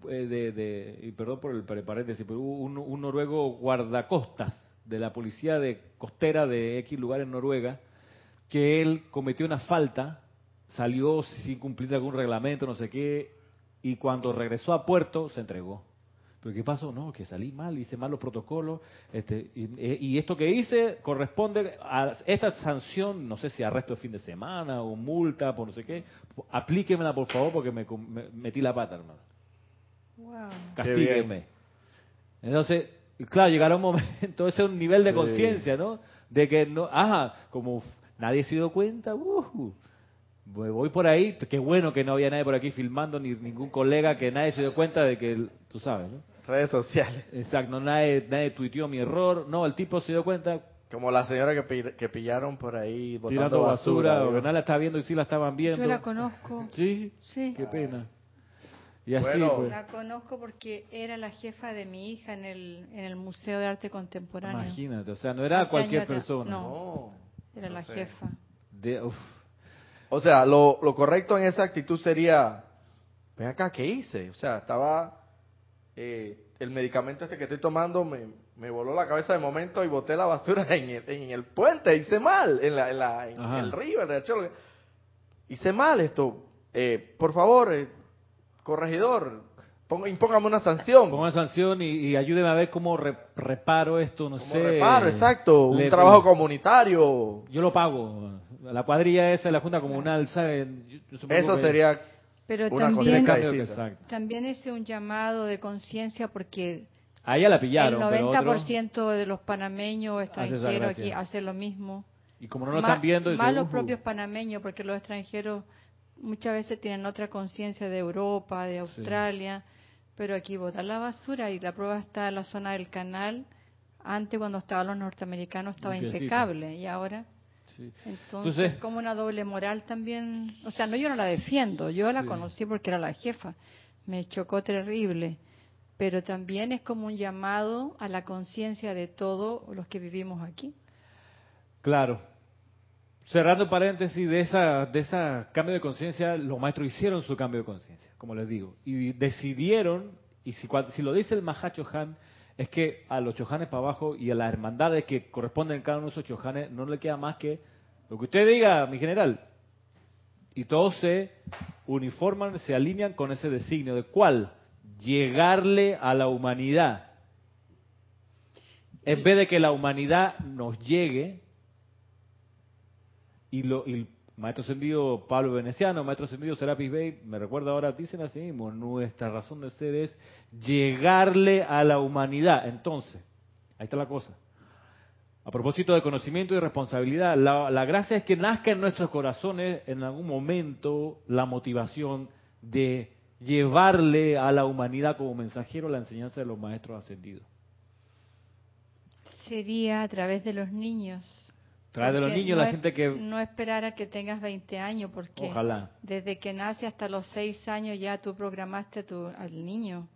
eh, de, y perdón por el paréntesis, pero hubo un, noruego guardacostas de la policía de costera de X lugar en Noruega, que él cometió una falta, salió sin cumplir algún reglamento, no sé qué, y cuando regresó a puerto se entregó. ¿Pero qué pasó? No, que salí mal, hice mal los protocolos, este, y, esto que hice corresponde a esta sanción, no sé si arresto de fin de semana o multa, por no sé qué, aplíquemela por favor porque me, metí la pata, hermano. Wow. Castígueme. Entonces, claro, llegará un momento, ese es un nivel de conciencia, ¿no? De que no, ajá, como nadie se dio cuenta, uh, voy por ahí, qué bueno que no había nadie por aquí filmando, ni ningún colega, que nadie se dio cuenta de que, tú sabes, ¿no? Redes sociales. Exacto, nadie, nadie tuiteó mi error, no, el tipo se dio cuenta. Como la señora que, que pillaron por ahí botando tirando basura, basura o nadie la estaba viendo y sí la estaban viendo. Yo la conozco. Sí, sí. Qué pena. Y así, pues. La conozco porque era la jefa de mi hija en el, en el Museo de Arte Contemporáneo. Imagínate, o sea, no era cualquier persona. No, era la jefa. De, O sea, lo, lo correcto en esa actitud sería, ven acá, ¿qué hice? O sea, estaba, eh, el medicamento este que estoy tomando me, me voló la cabeza de momento y boté la basura en el, en el puente, hice mal, en, la, en, la, en el río, en el. Hice mal esto. Eh, por favor, eh, corregidor, ponga, impóngame una sanción. Ponga una sanción y, ayúdeme a ver cómo reparo esto, no sé. reparo, exacto, un trabajo comunitario. Yo lo pago. La cuadrilla esa, la Junta Comunal, ¿saben? Eso sería pero también, también es un llamado de conciencia porque a ella la pillaron, el 90% de los panameños o extranjeros aquí hacen lo mismo. Y como no lo están viendo... Más los propios panameños, porque los extranjeros muchas veces tienen otra conciencia de Europa, de Australia, pero aquí botar la basura y la prueba está en la zona del canal. Antes cuando estaban los norteamericanos estaba impecable y ahora... Entonces, como una doble moral también, o sea, no yo no la defiendo, yo la conocí porque era la jefa, me chocó terrible, pero también es como un llamado a la conciencia de todos los que vivimos aquí. Claro, cerrando paréntesis de esa de esa cambio de conciencia, los maestros hicieron su cambio de conciencia, como les digo, y decidieron, y si, si lo dice el Mahacho Han, es que a los chojanes para abajo y a las hermandades que corresponden cada uno de esos chojanes no le queda más que lo que usted diga, mi general. Y todos se uniforman, se alinean con ese designio de cuál? Llegarle a la humanidad. En vez de que la humanidad nos llegue y, lo, y Maestro Ascendido Pablo Veneciano, Maestro Ascendido Serapis Bey, me recuerda ahora, dicen así mismo, nuestra razón de ser es llegarle a la humanidad. Entonces, ahí está la cosa. A propósito de conocimiento y responsabilidad, la, la gracia es que nazca en nuestros corazones en algún momento la motivación de llevarle a la humanidad como mensajero la enseñanza de los maestros ascendidos. Sería a través de los niños De los niños la gente que... No esperar a que tengas 20 años, porque desde que nace hasta los 6 años ya tú programaste tu, al niño.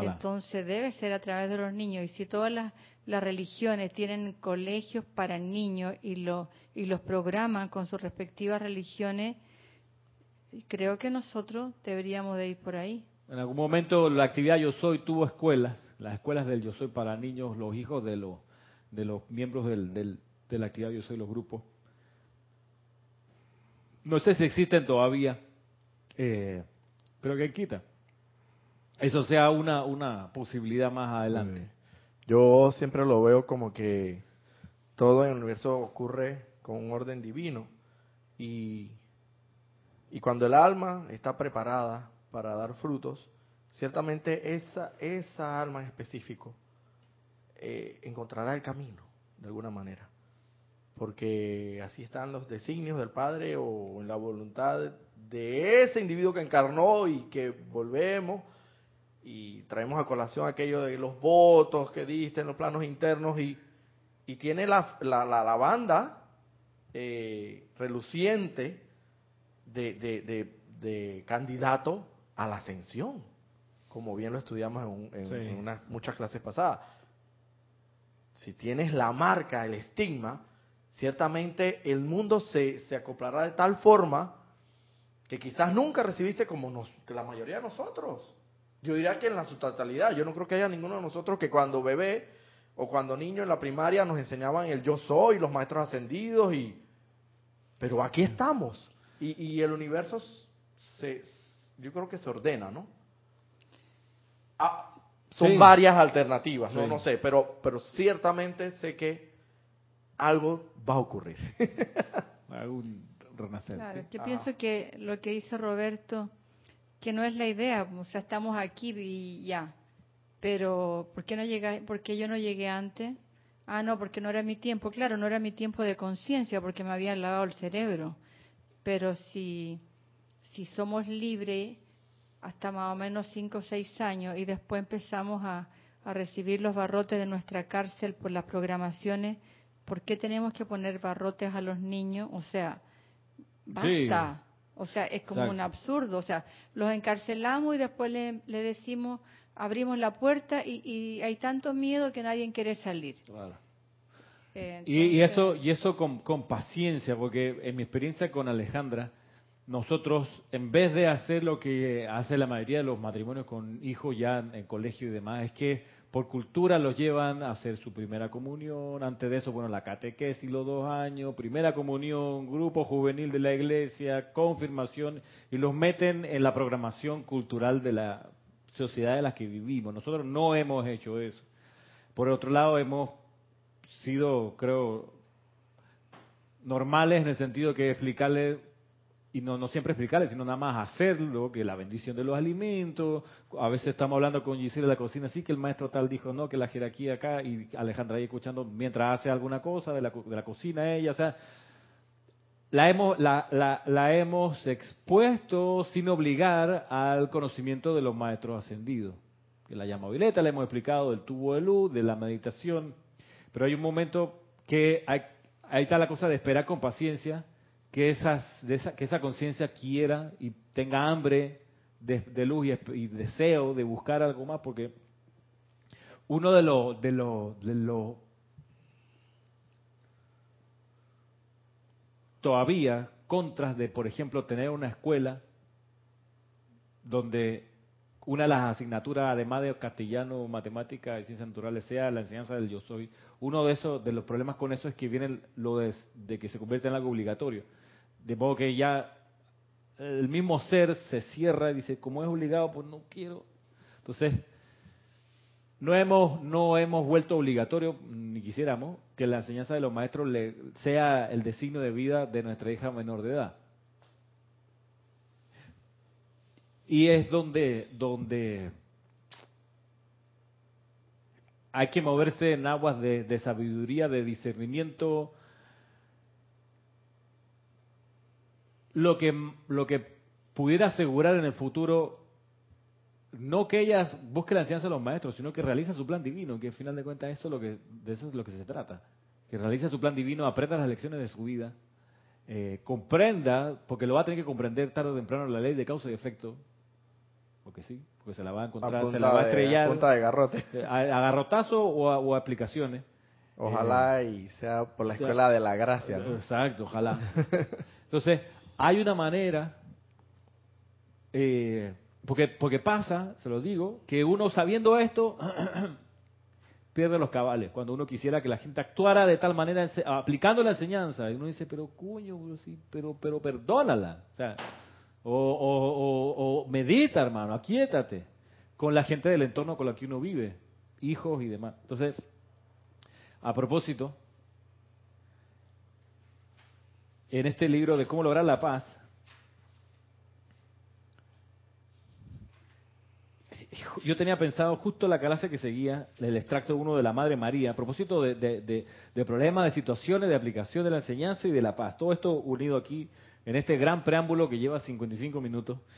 Entonces debe ser a través de los niños. Y si todas las, las religiones tienen colegios para niños y, lo, y los programan con sus respectivas religiones, creo que nosotros deberíamos de ir por ahí. En algún momento la actividad Yo Soy tuvo escuelas, las escuelas del Yo Soy para niños, los hijos de los, de los miembros del, del de la actividad Yo Soy los grupos. No sé si existen todavía, eh, pero que quita. Eso sea una, una posibilidad más adelante. Yo siempre lo veo como que todo en el universo ocurre con un orden divino y, y cuando el alma está preparada para dar frutos, ciertamente esa, esa alma en específico eh, encontrará el camino de alguna manera porque así están los designios del Padre o en la voluntad de ese individuo que encarnó y que volvemos y traemos a colación aquello de los votos que diste en los planos internos y, y tiene la, la, la, banda eh, reluciente de, de, de, candidato a la ascensión, como bien lo estudiamos en, en unas muchas clases pasadas. Si tienes la marca, el estigma, ciertamente el mundo se, se acoplará de tal forma que quizás nunca recibiste como nos, que la mayoría de nosotros. Yo diría que en la totalidad, yo no creo que haya ninguno de nosotros que cuando bebé o cuando niño en la primaria nos enseñaban el yo soy, los maestros ascendidos y Pero aquí estamos. Y, el universo se, yo creo que se ordena, ¿no? Ah, son varias alternativas, no, no sé, pero, pero ciertamente sé que algo va a ocurrir. Algún renacer. Claro, yo pienso que lo que dice Roberto, que no es la idea, o sea, estamos aquí y ya, pero ¿por qué, no llega, ¿por qué yo no llegué antes? Ah, no, porque no era mi tiempo. Claro, no era mi tiempo de conciencia porque me había lavado el cerebro. Pero si, si somos libres hasta más o menos cinco o seis años y después empezamos a, a recibir los barrotes de nuestra cárcel por las programaciones, ¿por qué tenemos que poner barrotes a los niños? O sea, basta. O sea, es como un absurdo. O sea, los encarcelamos y después le, le decimos, abrimos la puerta y, y, hay tanto miedo que nadie quiere salir. Claro. y, eso, y eso con, con paciencia, porque en mi experiencia con Alejandra, nosotros, en vez de hacer lo que hace la mayoría de los matrimonios con hijos ya en, colegio y demás, es que por cultura los llevan a hacer su primera comunión, antes de eso, bueno, la catequesis los dos años, primera comunión, grupo juvenil de la iglesia, confirmación, y los meten en la programación cultural de la sociedad en la que vivimos. Nosotros no hemos hecho eso. Por otro lado, hemos sido, creo, normales en el sentido que explicarle y no, no siempre explicarle, sino nada más hacerlo, que la bendición de los alimentos. A veces estamos hablando con Gisela de la cocina, sí que el maestro tal dijo no, que la jerarquía acá, y Alejandra ahí escuchando mientras hace alguna cosa de la, de la cocina ella, o sea, la hemos, la, la, la hemos expuesto sin obligar al conocimiento de los maestros ascendidos. Que la llama Violeta, le hemos explicado del tubo de luz, de la meditación, pero hay un momento que hay, ahí está la cosa de esperar con paciencia que, esas, de esa, que esa conciencia quiera y tenga hambre de, luz y, deseo de buscar algo más, porque uno de los de los de todavía contras de, por ejemplo, tener una escuela donde una de las asignaturas, además de castellano, matemática y ciencias naturales, sea la enseñanza del yo soy. Uno de esos, de los problemas con eso es que viene lo de, de que se convierte en algo obligatorio. De modo que ya el mismo ser se cierra y dice, como es obligado, pues no quiero. Entonces, no hemos, no hemos vuelto obligatorio, ni quisiéramos, que la enseñanza de los maestros le, sea el designio de vida de nuestra hija menor de edad. Y es donde, donde hay que moverse en aguas de, de sabiduría, de discernimiento, lo que, lo que pudiera asegurar en el futuro, no que ellas busquen la enseñanza de los maestros, sino que realiza su plan divino, que al final de cuentas eso es lo que, de eso es lo que se trata. Que realice su plan divino, aprenda las lecciones de su vida, eh, comprenda, porque lo va a tener que comprender tarde o temprano la ley de causa y efecto, porque sí, porque se la va a encontrar, se la va a estrellar. A punta de garrote. A, garrotazo o a, o explicaciones. Ojalá eh, y sea por la escuela de la gracia. Exacto, ojalá. Entonces, hay una manera, eh, porque, porque pasa, se lo digo, que uno sabiendo esto pierde los cabales. Cuando uno quisiera que la gente actuara de tal manera, aplicando la enseñanza, y uno dice, pero cuño, pero, pero perdónala. O, sea, o, o, medita, hermano, aquíétate con la gente del entorno con la que uno vive, hijos y demás. Entonces, a propósito, en este libro de cómo lograr la paz, yo tenía pensado justo la clase que seguía, el extracto uno de la Madre María, a propósito de, de, problemas, de situaciones, de aplicación de la enseñanza y de la paz. Todo esto unido aquí en este gran preámbulo que lleva 55 minutos.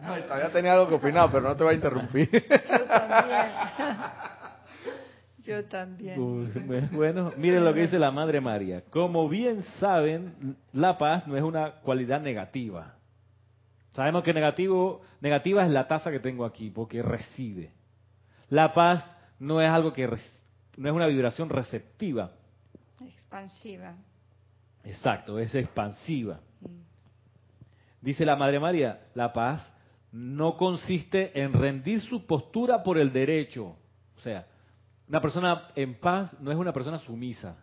No, todavía tenía algo que opinar, pero no te voy a interrumpir. Yo también. Yo también. Bueno, miren lo que dice la Madre María. Como bien saben, la paz no es una cualidad negativa. Sabemos que negativo, negativa es la taza que tengo aquí, porque recibe. La paz no es algo que no es una vibración receptiva. Expansiva. Exacto, es expansiva. Mm. Dice la Madre María, la paz no consiste en rendir su postura por el derecho. O sea, una persona en paz no es una persona sumisa.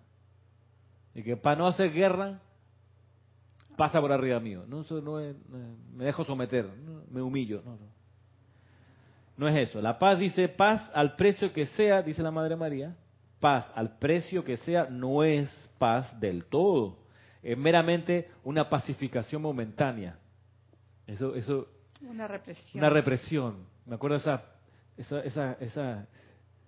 Y que para no hacer guerra, pasa por arriba mío. No, eso no es, me dejo someter, me humillo. No, no. No es eso. La paz dice paz al precio que sea, dice la Madre María. Paz al precio que sea no es paz del todo. Es meramente una pacificación momentánea. Eso, eso. Una represión. Una represión. Me acuerdo esa, esa, esa, esa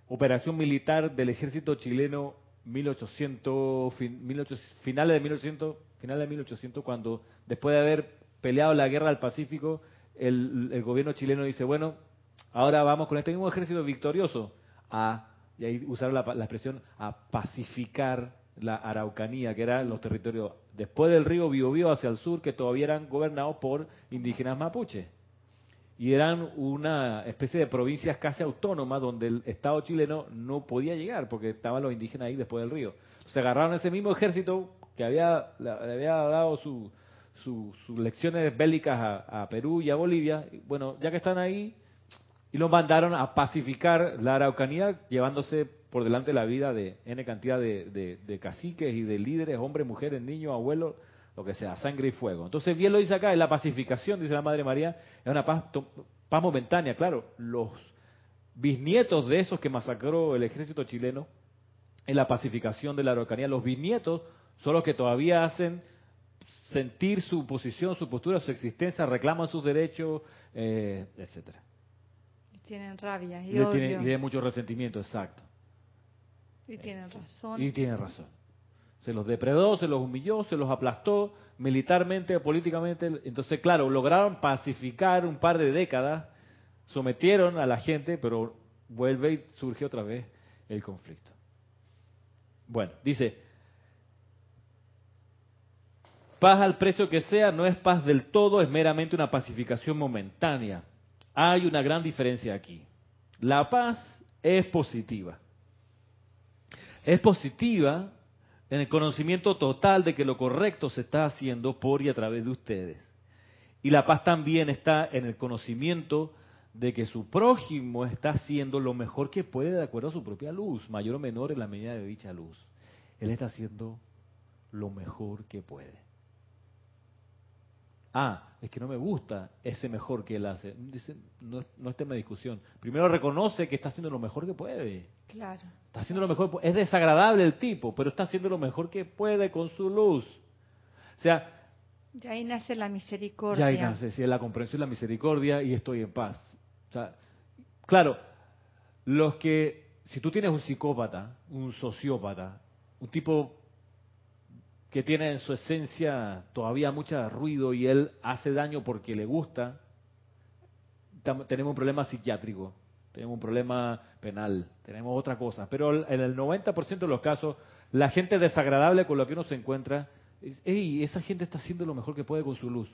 operación militar del ejército chileno 1800, finales de 1800, finales de 1800, cuando después de haber peleado la guerra del Pacífico, el, gobierno chileno dice, bueno, Ahora vamos con este mismo ejército victorioso a, y ahí usaron la, expresión, a pacificar la Araucanía, que eran los territorios después del río Biobío hacia el sur, que todavía eran gobernados por indígenas mapuches. Y eran una especie de provincias casi autónomas donde el Estado chileno no podía llegar porque estaban los indígenas ahí después del río. Se agarraron ese mismo ejército que había, le había dado sus lecciones bélicas a, Perú y a Bolivia. Bueno, ya que están ahí, y lo mandaron a pacificar la Araucanía, llevándose por delante la vida de N cantidad de, caciques y de líderes, hombres, mujeres, niños, abuelos, lo que sea, sangre y fuego. Entonces, bien lo dice acá, en la pacificación, dice la Madre María, es una paz, paz momentánea. Claro, los bisnietos de esos que masacró el ejército chileno en la pacificación de la Araucanía, los bisnietos son los que todavía hacen sentir su posición, su postura, su existencia, reclaman sus derechos, eh, etcétera. Tienen rabia y, le Tiene, mucho resentimiento, exacto. Y tienen razón. Y tienen razón. Se los depredó, se los humilló, se los aplastó militarmente, políticamente. Entonces, claro, lograron pacificar un par de décadas, sometieron a la gente, pero vuelve y surge otra vez el conflicto. Bueno, dice, paz al precio que sea no es paz del todo, es meramente una pacificación momentánea hay una gran diferencia aquí. La paz es positiva. Es positiva en el conocimiento total de que lo correcto se está haciendo por y a través de ustedes. Y la paz también está en el conocimiento de que su prójimo está haciendo lo mejor que puede de acuerdo a su propia luz, mayor o menor en la medida de dicha luz. Él está haciendo lo mejor que puede. Ah, es que no me gusta ese mejor que él hace. Dice, no, no es tema de discusión. Primero reconoce que está haciendo lo mejor que puede. Claro. Está haciendo lo mejor. Es desagradable el tipo, pero está haciendo lo mejor que puede con su luz. O sea. Ya ahí nace la misericordia. Ya ahí nace, sí, la comprensión y la misericordia y estoy en paz. O sea, claro, los que, si tú tienes un psicópata, un sociópata, un tipo que tiene en su esencia todavía mucho ruido y él hace daño porque le gusta, tenemos un problema psiquiátrico, tenemos un problema penal, tenemos otra cosa. Pero en el 90% de los casos, la gente desagradable con la que uno se encuentra, es, esa gente está haciendo lo mejor que puede con su luz,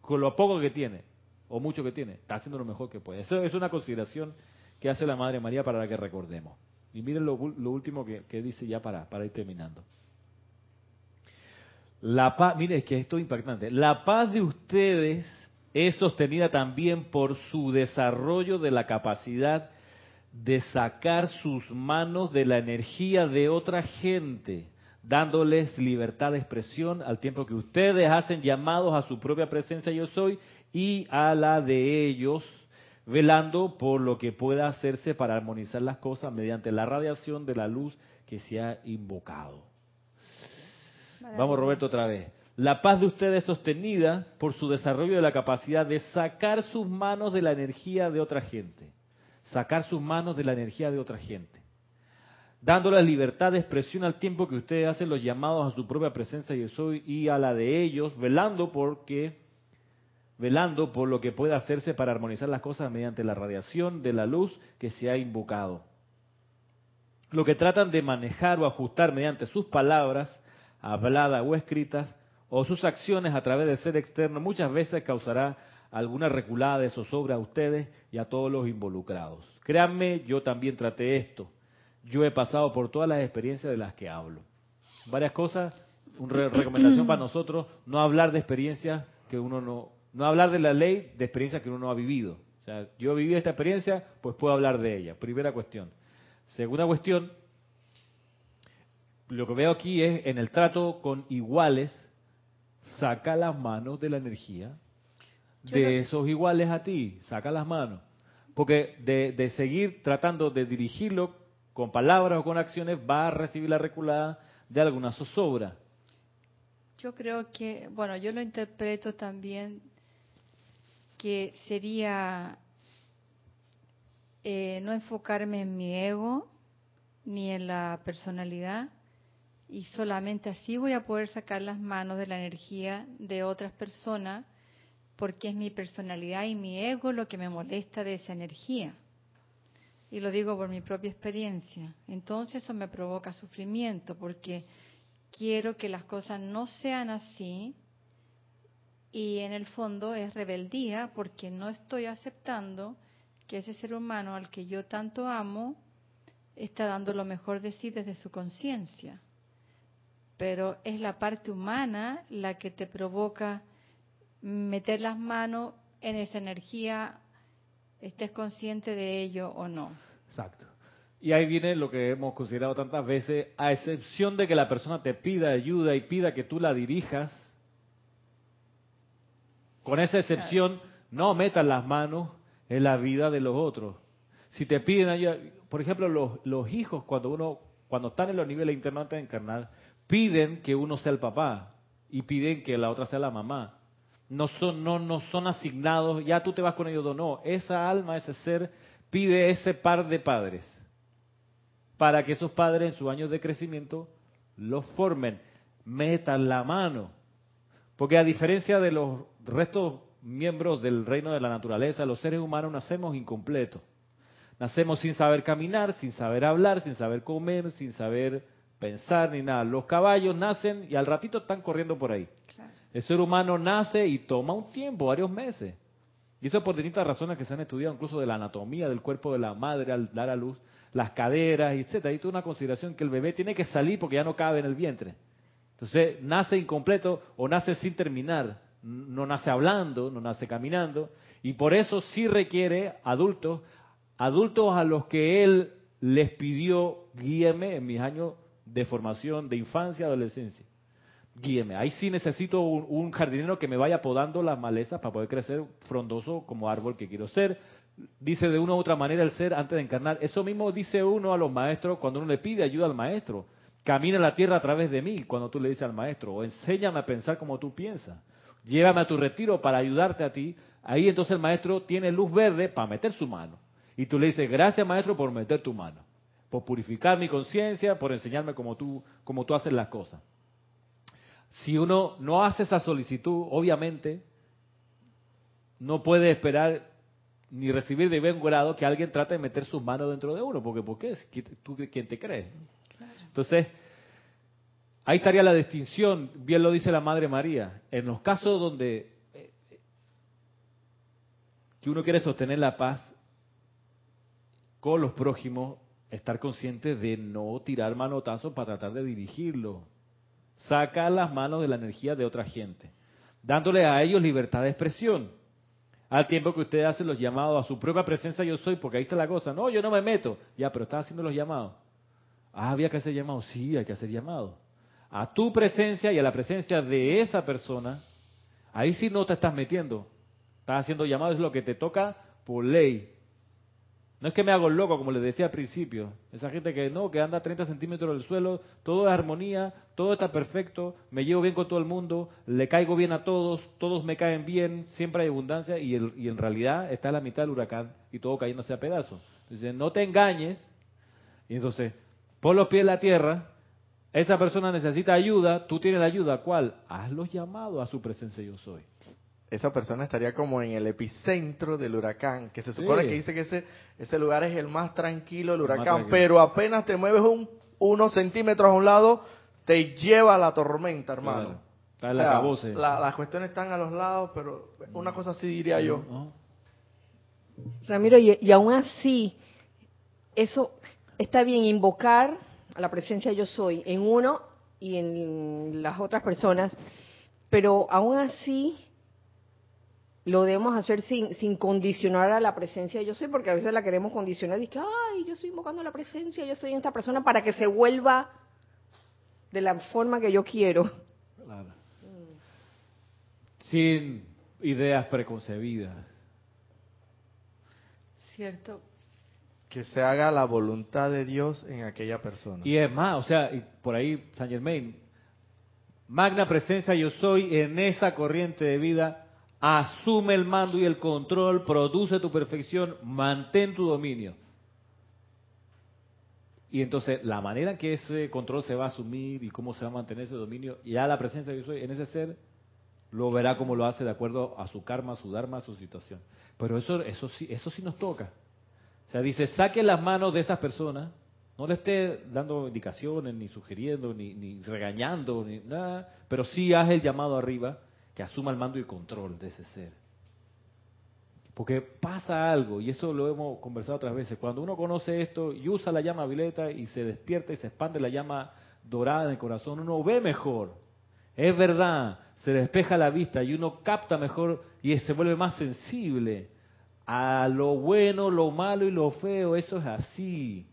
con lo poco que tiene, o mucho que tiene, está haciendo lo mejor que puede. Eso es una consideración que hace la Madre María para que recordemos. Y miren lo, último que, que, dice ya para, para ir terminando. La paz, mire, es que esto es impactante. La paz de ustedes es sostenida también por su desarrollo de la capacidad de sacar sus manos de la energía de otra gente, dándoles libertad de expresión al tiempo que ustedes hacen llamados a su propia presencia yo soy y a la de ellos, velando por lo que pueda hacerse para armonizar las cosas mediante la radiación de la luz que se ha invocado. Vamos, Roberto, otra vez. La paz de ustedes es sostenida por su desarrollo de la capacidad de sacar sus manos de la energía de otra gente. Sacar sus manos de la energía de otra gente. Dándoles libertad de expresión al tiempo que ustedes hacen los llamados a su propia presencia yo soy y a la de ellos, velando porque velando por lo que pueda hacerse para armonizar las cosas mediante la radiación de la luz que se ha invocado. Lo que tratan de manejar o ajustar mediante sus palabras habladas o escritas, o sus acciones a través del ser externo, muchas veces causará alguna reculada de zozobra a ustedes y a todos los involucrados. Créanme, yo también traté esto. Yo he pasado por todas las experiencias de las que hablo. Varias cosas, una recomendación para nosotros, no hablar de experiencias que uno no, no hablar de la ley de experiencias que uno no ha vivido. O sea, yo he vivido esta experiencia, pues puedo hablar de ella. Primera cuestión. Segunda cuestión, lo que veo aquí es en el trato con iguales, saca las manos de la energía de esos iguales a ti, saca las manos. Porque de, de, seguir tratando de dirigirlo con palabras o con acciones, va a recibir la reculada de alguna zozobra. Yo creo que, bueno, yo lo interpreto también que sería eh, no enfocarme en mi ego ni en la personalidad y solamente así voy a poder sacar las manos de la energía de otras personas porque es mi personalidad y mi ego lo que me molesta de esa energía. Y lo digo por mi propia experiencia. Entonces eso me provoca sufrimiento porque quiero que las cosas no sean así y en el fondo es rebeldía porque no estoy aceptando que ese ser humano al que yo tanto amo está dando lo mejor de sí desde su conciencia. Pero es la parte humana la que te provoca meter las manos en esa energía, estés consciente de ello o no. Exacto. Y ahí viene lo que hemos considerado tantas veces, a excepción de que la persona te pida ayuda y pida que tú la dirijas, con esa excepción, no metas las manos en la vida de los otros. Si te piden ayuda, por ejemplo, los, los hijos cuando uno, cuando están en los niveles internos antes de encarnar, piden que uno sea el papá y piden que la otra sea la mamá. No son, no, no son asignados, ya tú te vas con ellos, no. Esa alma, ese ser, pide ese par de padres para que esos padres en sus años de crecimiento los formen, metan la mano. Porque a diferencia de los restos miembros del reino de la naturaleza, los seres humanos nacemos incompletos. Nacemos sin saber caminar, sin saber hablar, sin saber comer, sin saber pensar ni nada. Los caballos nacen y al ratito están corriendo por ahí. El ser humano nace y toma un tiempo, varios meses. Y eso por distintas razones que se han estudiado, incluso de la anatomía del cuerpo de la madre al dar a luz, las caderas, etcétera. Hay toda una consideración que el bebé tiene que salir porque ya no cabe en el vientre. Entonces, nace incompleto o nace sin terminar. No nace hablando, no nace caminando. Y por eso sí requiere adultos, adultos a los que él les pidió, guíeme en mis años de formación, de infancia, adolescencia. Guíeme. Ahí sí necesito un, jardinero que me vaya podando las malezas para poder crecer frondoso como árbol que quiero ser dice de una u otra manera el ser antes de encarnar. Eso mismo dice uno a los maestros cuando uno le pide ayuda al maestro. Camina la tierra a través de mí, cuando tú le dices al maestro, o enséñame a pensar como tú piensas. Llévame a tu retiro para ayudarte a ti. Ahí entonces el maestro tiene luz verde para meter su mano. Y tú le dices, gracias maestro por meter tu mano, por purificar mi conciencia, por enseñarme cómo tú, cómo tú haces las cosas. Si uno no hace esa solicitud, obviamente, no puede esperar ni recibir de buen grado que alguien trate de meter sus manos dentro de uno, porque ¿por qué? ¿Tú quién te crees? Entonces, ahí estaría la distinción, bien lo dice la Madre María, en los casos donde eh, que uno quiere sostener la paz con los prójimos, estar consciente de no tirar manotazos para tratar de dirigirlo. Saca las manos de la energía de otra gente, dándole a ellos libertad de expresión al tiempo que usted hace los llamados a su propia presencia yo soy, porque ahí está la cosa. No, yo no me meto. Ya, pero está haciendo los llamados. Ah, había que hacer llamados. Sí, hay que hacer llamados. A tu presencia y a la presencia de esa persona, ahí sí no te estás metiendo. Estás haciendo llamados, es lo que te toca por ley. No es que me hago loco, como les decía al principio. Esa gente que no, que anda a 30 centímetros del suelo, todo es armonía, todo está perfecto, me llevo bien con todo el mundo, le caigo bien a todos, todos me caen bien, siempre hay abundancia y, en realidad está la mitad del huracán y todo cayéndose a pedazos. Entonces, no te engañes. Y entonces, pon los pies en la tierra, esa persona necesita ayuda, tú tienes la ayuda, ¿cuál? Hazlos llamados a su presencia yo soy esa persona estaría como en el epicentro del huracán, que se supone que dice que ese, ese lugar es el más tranquilo del huracán, pero apenas te mueves un, unos centímetros a un lado, te lleva a la tormenta, hermano. las cuestiones están a los lados, pero una cosa así diría yo. Ramiro, y, y aún así, eso está bien invocar a la presencia yo soy en uno y en las otras personas, pero aún así lo debemos hacer sin, sin condicionar a la presencia yo soy, porque a veces la queremos condicionar y que, ay, yo estoy invocando la presencia, yo soy esta persona para que se vuelva de la forma que yo quiero. Claro. Sin ideas preconcebidas. Cierto. Que se haga la voluntad de Dios en aquella persona. Y es más, o sea, por ahí San Germain, magna presencia yo soy en esa corriente de vida, asume el mando y el control, produce tu perfección, mantén tu dominio. Y entonces la manera en que ese control se va a asumir y cómo se va a mantener ese dominio, ya la presencia yo soy en ese ser lo verá como lo hace de acuerdo a su karma, a su dharma, a su situación. Pero eso, eso, sí, eso sí nos toca. O sea, dice, saque las manos de esas personas, no le esté dando indicaciones, ni sugiriendo, ni, ni regañando, ni nada, pero sí haz el llamado arriba, que asuma el mando y control de ese ser. Porque pasa algo, y eso lo hemos conversado otras veces, cuando uno conoce esto y usa la llama violeta y se despierta y se expande la llama dorada en el corazón, uno ve mejor. Es verdad, se despeja la vista y uno capta mejor y se vuelve más sensible a lo bueno, lo malo y lo feo. Eso es así.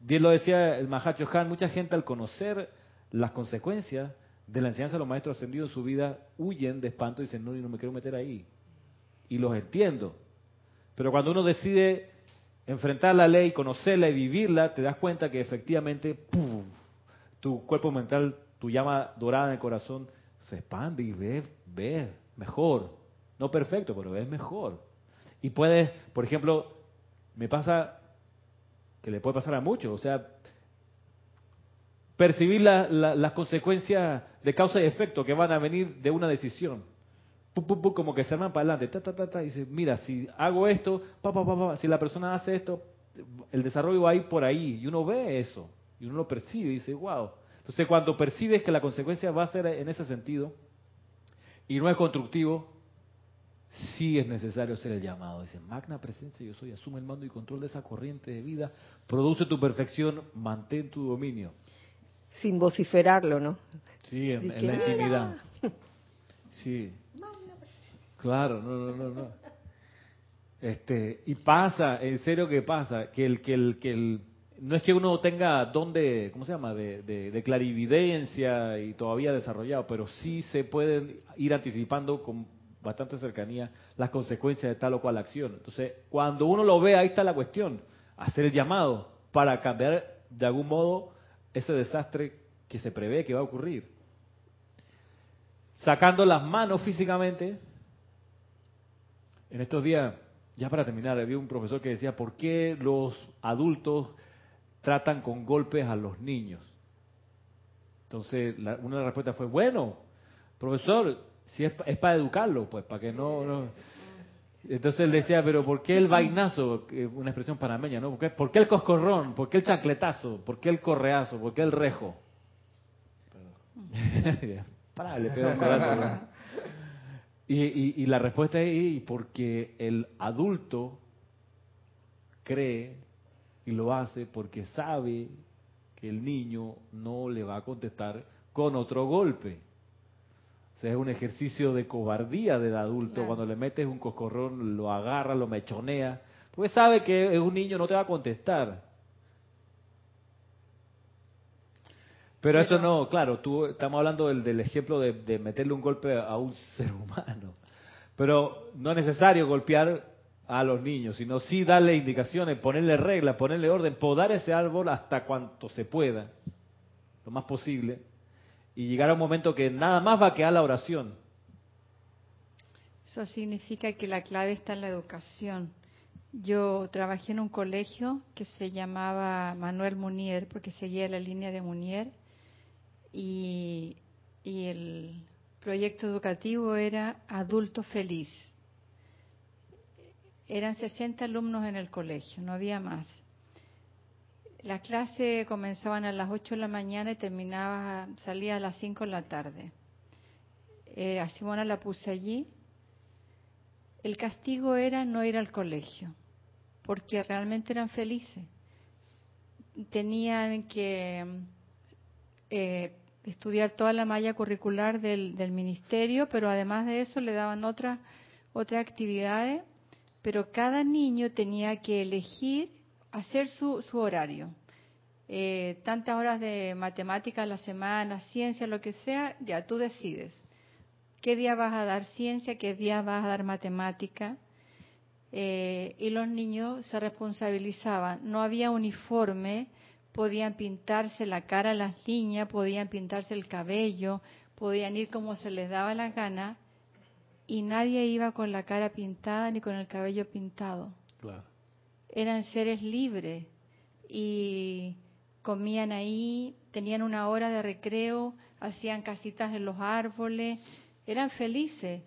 Bien lo decía el Mahacho Han, mucha gente al conocer las consecuencias de la enseñanza de los maestros ascendidos en su vida huyen de espanto y dicen, no, no me quiero meter ahí y los entiendo. Pero cuando uno decide enfrentar la ley, conocerla y vivirla, te das cuenta que efectivamente tu cuerpo mental, tu llama dorada en el corazón, se expande y ves, ves mejor. No perfecto, pero ves mejor. Y puedes, por ejemplo, me pasa que le puede pasar a muchos, o sea, percibir las consecuencias de causa y efecto que van a venir de una decisión como que se arman para adelante, ta, ta, ta, y dice, mira, si hago esto, pa, pa, pa, si la persona hace esto, el desarrollo va a ir por ahí, y uno ve eso, y uno lo percibe, y dice, wow. Entonces, cuando percibes que la consecuencia va a ser en ese sentido, y no es constructivo, sí es necesario hacer el llamado. Dice, magna presencia yo soy, asume el mando y control de esa corriente de vida, produce tu perfección, mantén tu dominio. Sin vociferarlo, ¿no? Sí, en, en la intimidad. Sí. Claro, no, no, no, no. Este, y pasa, en serio que pasa, que el, que el, que el, no es que uno tenga don de, ¿cómo se llama?, de, de, clarividencia y todavía desarrollado, pero sí se pueden ir anticipando con bastante cercanía las consecuencias de tal o cual acción. Entonces, cuando uno lo ve, ahí está la cuestión, hacer el llamado para cambiar de algún modo ese desastre que se prevé que va a ocurrir. Sacando las manos físicamente en estos días, ya para terminar, había un profesor que decía, ¿por qué los adultos tratan con golpes a los niños? Entonces, una de las respuestas fue, bueno, profesor, si es, para educarlo, pues, para que no, Entonces él decía, pero ¿por qué el vainazo? Una expresión panameña, ¿no? ¿Por qué, el coscorrón? ¿Por qué el chancletazo? ¿Por qué el correazo? ¿Por qué el rejo? Para, le un corazón. Y, la respuesta es porque el adulto cree y lo hace porque sabe que el niño no le va a contestar con otro golpe. Sea, es un ejercicio de cobardía del adulto. Cuando le metes un coscorrón, lo agarra, lo mechonea, porque sabe que es un niño, no te va a contestar. Pero eso no, claro, tú estamos hablando del, del ejemplo de, meterle un golpe a un ser humano. Pero no es necesario golpear a los niños, sino sí darle indicaciones, ponerle reglas, ponerle orden, podar ese árbol hasta cuanto se pueda, lo más posible, y llegar a un momento que nada más va a quedar la oración. Eso significa que la clave está en la educación. Yo trabajé en un colegio que se llamaba Manuel Munier, porque seguía la línea de Munier, y, el proyecto educativo era Adulto Feliz. Eran 60 alumnos en el colegio, no había más. Las clases comenzaban a las 8 de la mañana y terminaba, salía a las 5 de la tarde. Eh, a Simona la puse allí. El castigo era no ir al colegio, porque realmente eran felices. Tenían que eh, estudiar toda la malla curricular del, ministerio, pero además de eso le daban otras otras actividades, pero cada niño tenía que elegir hacer su, su horario. eh, tantas horas de matemática a la semana, ciencia, lo que sea, ya tú decides. ¿Qué día vas a dar ciencia? ¿Qué día vas a dar matemática? Eh, y los niños se responsabilizaban. No había uniforme, podían pintarse la cara las niñas, podían pintarse el cabello, podían ir como se les daba la gana y nadie iba con la cara pintada ni con el cabello pintado. Eran seres libres y comían ahí, tenían una hora de recreo, hacían casitas en los árboles, eran felices,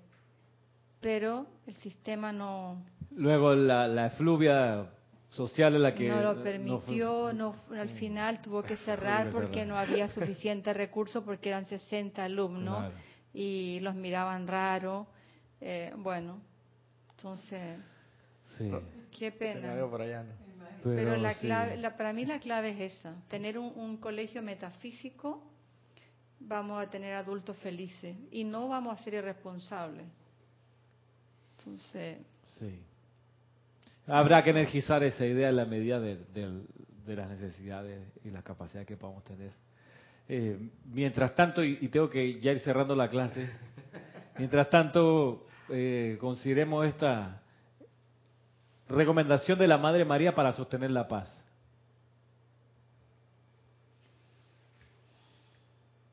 pero el sistema no, Luego la, la efluvia social la que... No lo permitió, no, al final tuvo que cerrar porque no había suficiente recursos porque eran 60 alumnos y los miraban raro. Eh, bueno, entonces... Sí. Qué pena. Pero, la clave, la, para mí la clave es esa, tener un, un colegio metafísico, vamos a tener adultos felices y no vamos a ser irresponsables. Entonces... Sí. Habrá que energizar esa idea en la medida de, las necesidades y las capacidades que podamos tener. Eh, mientras tanto, y, tengo que ya ir cerrando la clase, mientras tanto, eh, consideremos esta recomendación de la Madre María para sostener la paz.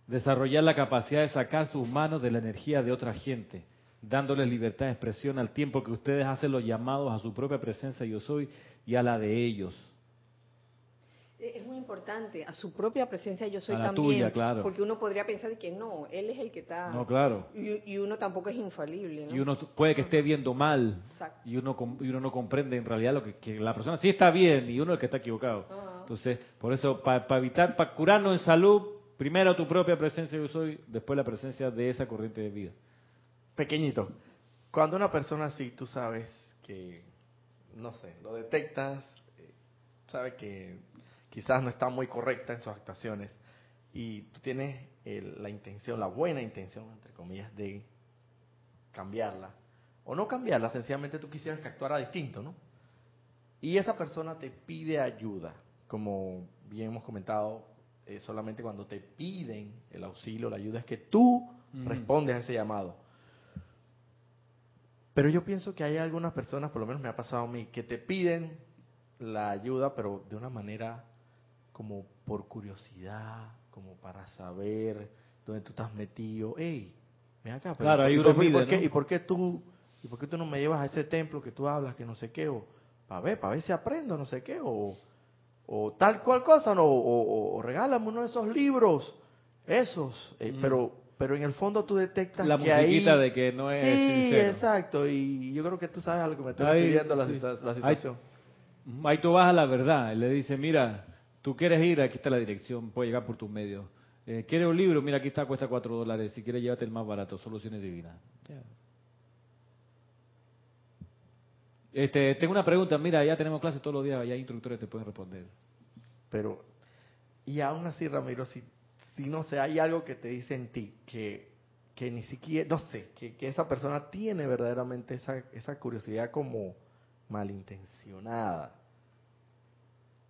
Desarrollar la capacidad de sacar sus manos de la energía de otra gente dándoles libertad de expresión al tiempo que ustedes hacen los llamados a su propia presencia yo soy y a la de ellos. Es muy importante, a su propia presencia yo soy también, claro. porque uno podría pensar que no, él es el que está. No, claro. Y, uno tampoco es infalible. Y uno puede que esté viendo mal y uno y uno no comprende en realidad lo que, la persona sí está bien y uno es el que está equivocado. Entonces, por eso, para evitar, para curarnos en salud, primero tu propia presencia yo soy, después la presencia de esa corriente de vida pequeñito. Cuando una persona así, tú sabes que, no sé, lo detectas, eh, sabes que quizás no está muy correcta en sus actuaciones y tú tienes la intención, la buena intención, entre comillas, de cambiarla. O no cambiarla, sencillamente tú quisieras que actuara distinto, ¿no? Y esa persona te pide ayuda, como bien hemos comentado, eh, solamente cuando te piden el auxilio, la ayuda, es que tú respondes a ese llamado. Pero yo pienso que hay algunas personas, por lo menos me ha pasado a mí, que te piden la ayuda, pero de una manera como por curiosidad, como para saber dónde tú estás metido. Ey, ven acá, pero claro, ¿y, por, qué, ¿y por qué tú y por qué tú no me llevas a ese templo que tú hablas, que no sé qué, o para ver, para ver si aprendo, no sé qué, o, o tal cual cosa, no, o, o, regálame uno de esos libros, esos, eh, pero pero en el fondo tú detectas la que musiquita de que no es sí exacto y yo creo que tú sabes a lo que me estoy refiriendo la, la, situación. Ahí, tú vas a la verdad le dice mira tú quieres ir aquí está la dirección puedes llegar por tus medios eh, quieres un libro mira aquí está cuesta cuatro dólares. Si quieres llévate el más barato soluciones divinas este tengo una pregunta mira ya tenemos clases todos los días ya hay instructores que te pueden responder. Pero y aún así Ramiro si si no sé, hay algo que te dice en ti que, que ni siquiera, no sé, que, que esa persona tiene verdaderamente esa, esa curiosidad como malintencionada.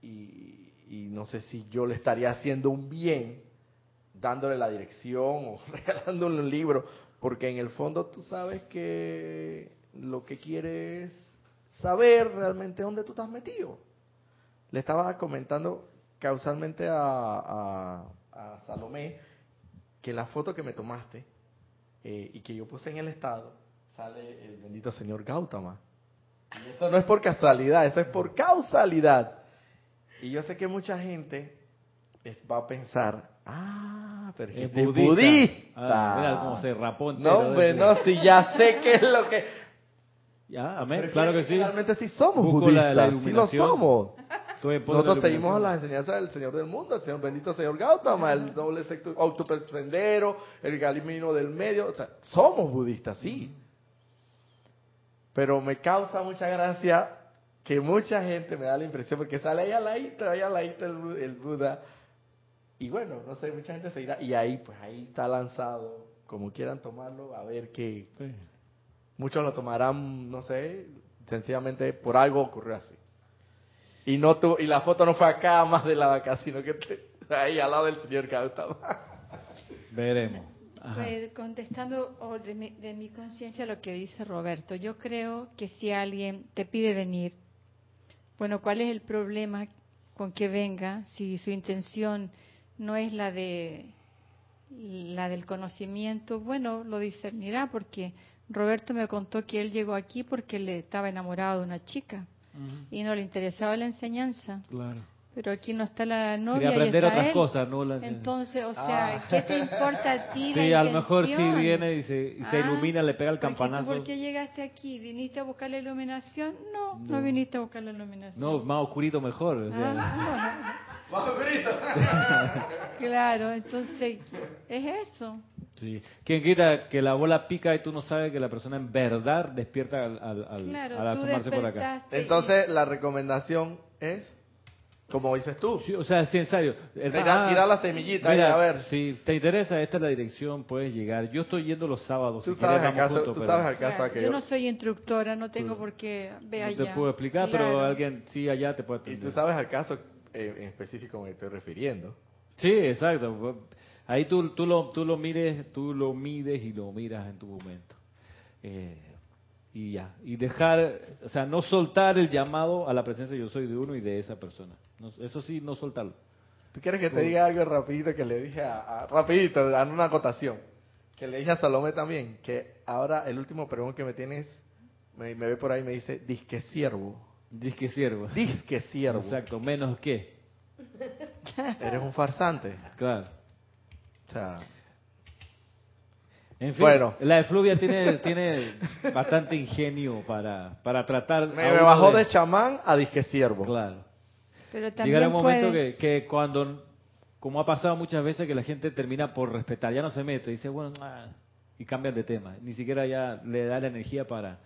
Y, y no sé si yo le estaría haciendo un bien dándole la dirección o regalándole un libro, porque en el fondo tú sabes que lo que quiere es saber realmente dónde tú estás metido. Le estaba comentando causalmente a, a Salomé que la foto que me tomaste eh, y que yo puse en el estado sale el bendito señor Gautama. Y eso no es por casualidad, eso es por causalidad. Y yo sé que mucha gente va a pensar, ah, pero es, budista. Ah, mira cómo se rapó No, hombre, no, si ya sé qué es lo que... Ya, amén, claro que sí. Realmente sí somos budistas, sí lo somos. Nosotros seguimos a la enseñanza del Señor del mundo, el Señor bendito Señor Gautama, el doble autosendero, el galimino del medio. O sea, somos budistas, sí. Pero me causa mucha gracia que mucha gente me da la impresión, porque sale ahí al ladito, ahí al ladito el, el Buda. Y bueno, no sé, mucha gente se irá. Y ahí, pues ahí está lanzado, como quieran tomarlo, a ver qué. Muchos lo tomarán, no sé, sencillamente por algo ocurrió así. Y no tu, y la foto no fue acá más de la acá, sino que ahí al lado del señor Gautama. Veremos. Pues, contestando de mi, de mi conciencia lo que dice Roberto, yo creo que si alguien te pide venir, bueno, ¿cuál es el problema con que venga si su intención no es la de la del conocimiento? Bueno, lo discernirá porque Roberto me contó que él llegó aquí porque le estaba enamorado de una chica y no le interesaba la enseñanza. Claro. Pero aquí no está la novia. y aprender está otras él. cosas, ¿no? Entonces, o sea, Ah. ¿qué te importa a ti? Sí, la a lo mejor sí intención? viene y se, y se Ah, ilumina, le pega el campanazo. ¿Por qué llegaste aquí? ¿Viniste a buscar la iluminación? No, no, No. viniste a buscar la iluminación. No, más oscurito mejor. o sea. Ah, claro, entonces, es eso. Sí. ¿Quién quita que la bola pica y tú no sabes que la persona en verdad despierta al, al, al- Claro, al asomarse por acá? Entonces, la recomendación es, como dices tú, Sí, o sea, sí, en serio. Ah, la semillita ahí, mira, a ver. Si te interesa, esta es la dirección, puedes llegar. Yo estoy yendo los sábados. Tú si sabes quieres, vamos acaso, juntos, tú pero sabes Claro, que yo no soy instructora, no tengo Tú- por qué ver no allá. te puedo explicar, Claro. pero alguien sí allá te puede y atender. tú sabes al caso eh, en específico al que estoy refiriendo. Sí, exacto. Ahí tú, tú, lo, tú lo mires, tú lo mides y lo miras en tu momento. Eh, y ya. Y dejar, o sea, no soltar el llamado a la presencia yo soy de uno y de esa persona. No- eso sí, no soltarlo. ¿Tú quieres que te diga algo rapidito que le dije a, a- rapidito, dando una acotación? Que le dije a Salomé también, que ahora el último pregón que me tienes, me, me ve por ahí y me dice, disque siervo. Disque siervo. Disque siervo. Exacto, menos que. Eres un farsante. Claro. O sea, En fin, Bueno. la efluvia tiene, tiene bastante ingenio para, para tratar. me, a me bajó de chamán a disque siervo. Claro. Pero también Llegará un momento puede- que, que cuando, como ha pasado muchas veces, que la gente termina por respetar, ya no se mete, dice, bueno, ah, y cambian de tema. Ni siquiera ya le da la energía para...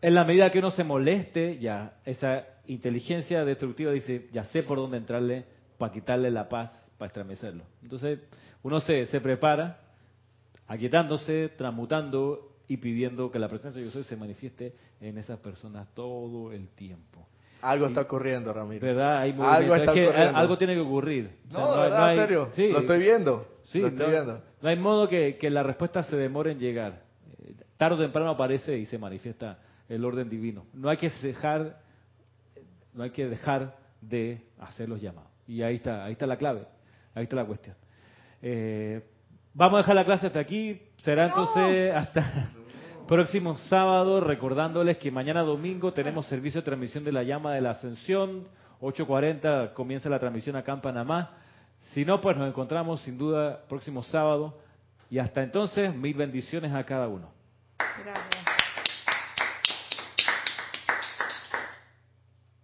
En la medida que uno se moleste, ya esa inteligencia destructiva dice, ya sé por dónde entrarle para quitarle la paz, para estremecerlo. Entonces, uno se, se prepara, aquietándose, transmutando y pidiendo que la presencia de soy se manifieste en esas personas todo el tiempo. Algo está ocurriendo, Ramiro. ¿Verdad? Hay Algo está Es que ocurriendo. algo tiene que ocurrir. O sea, No, verdad, hay- en serio. sí, lo estoy viendo. sí, lo estoy no, viendo. no hay modo que, que la respuesta se demore en llegar. Eh, Tarde o temprano aparece y se manifiesta el orden divino. No hay que dejar, no hay que dejar de hacer los llamados. Y ahí está, ahí está la clave, ahí está la cuestión. Eh, vamos a dejar la clase hasta aquí. Será entonces hasta próximo sábado, recordándoles que mañana domingo tenemos servicio de transmisión de la llama de la ascensión. 8.40 comienza la transmisión acá en Panamá. Si no, pues nos encontramos sin duda próximo sábado. Y hasta entonces, mil bendiciones a cada uno. Gracias.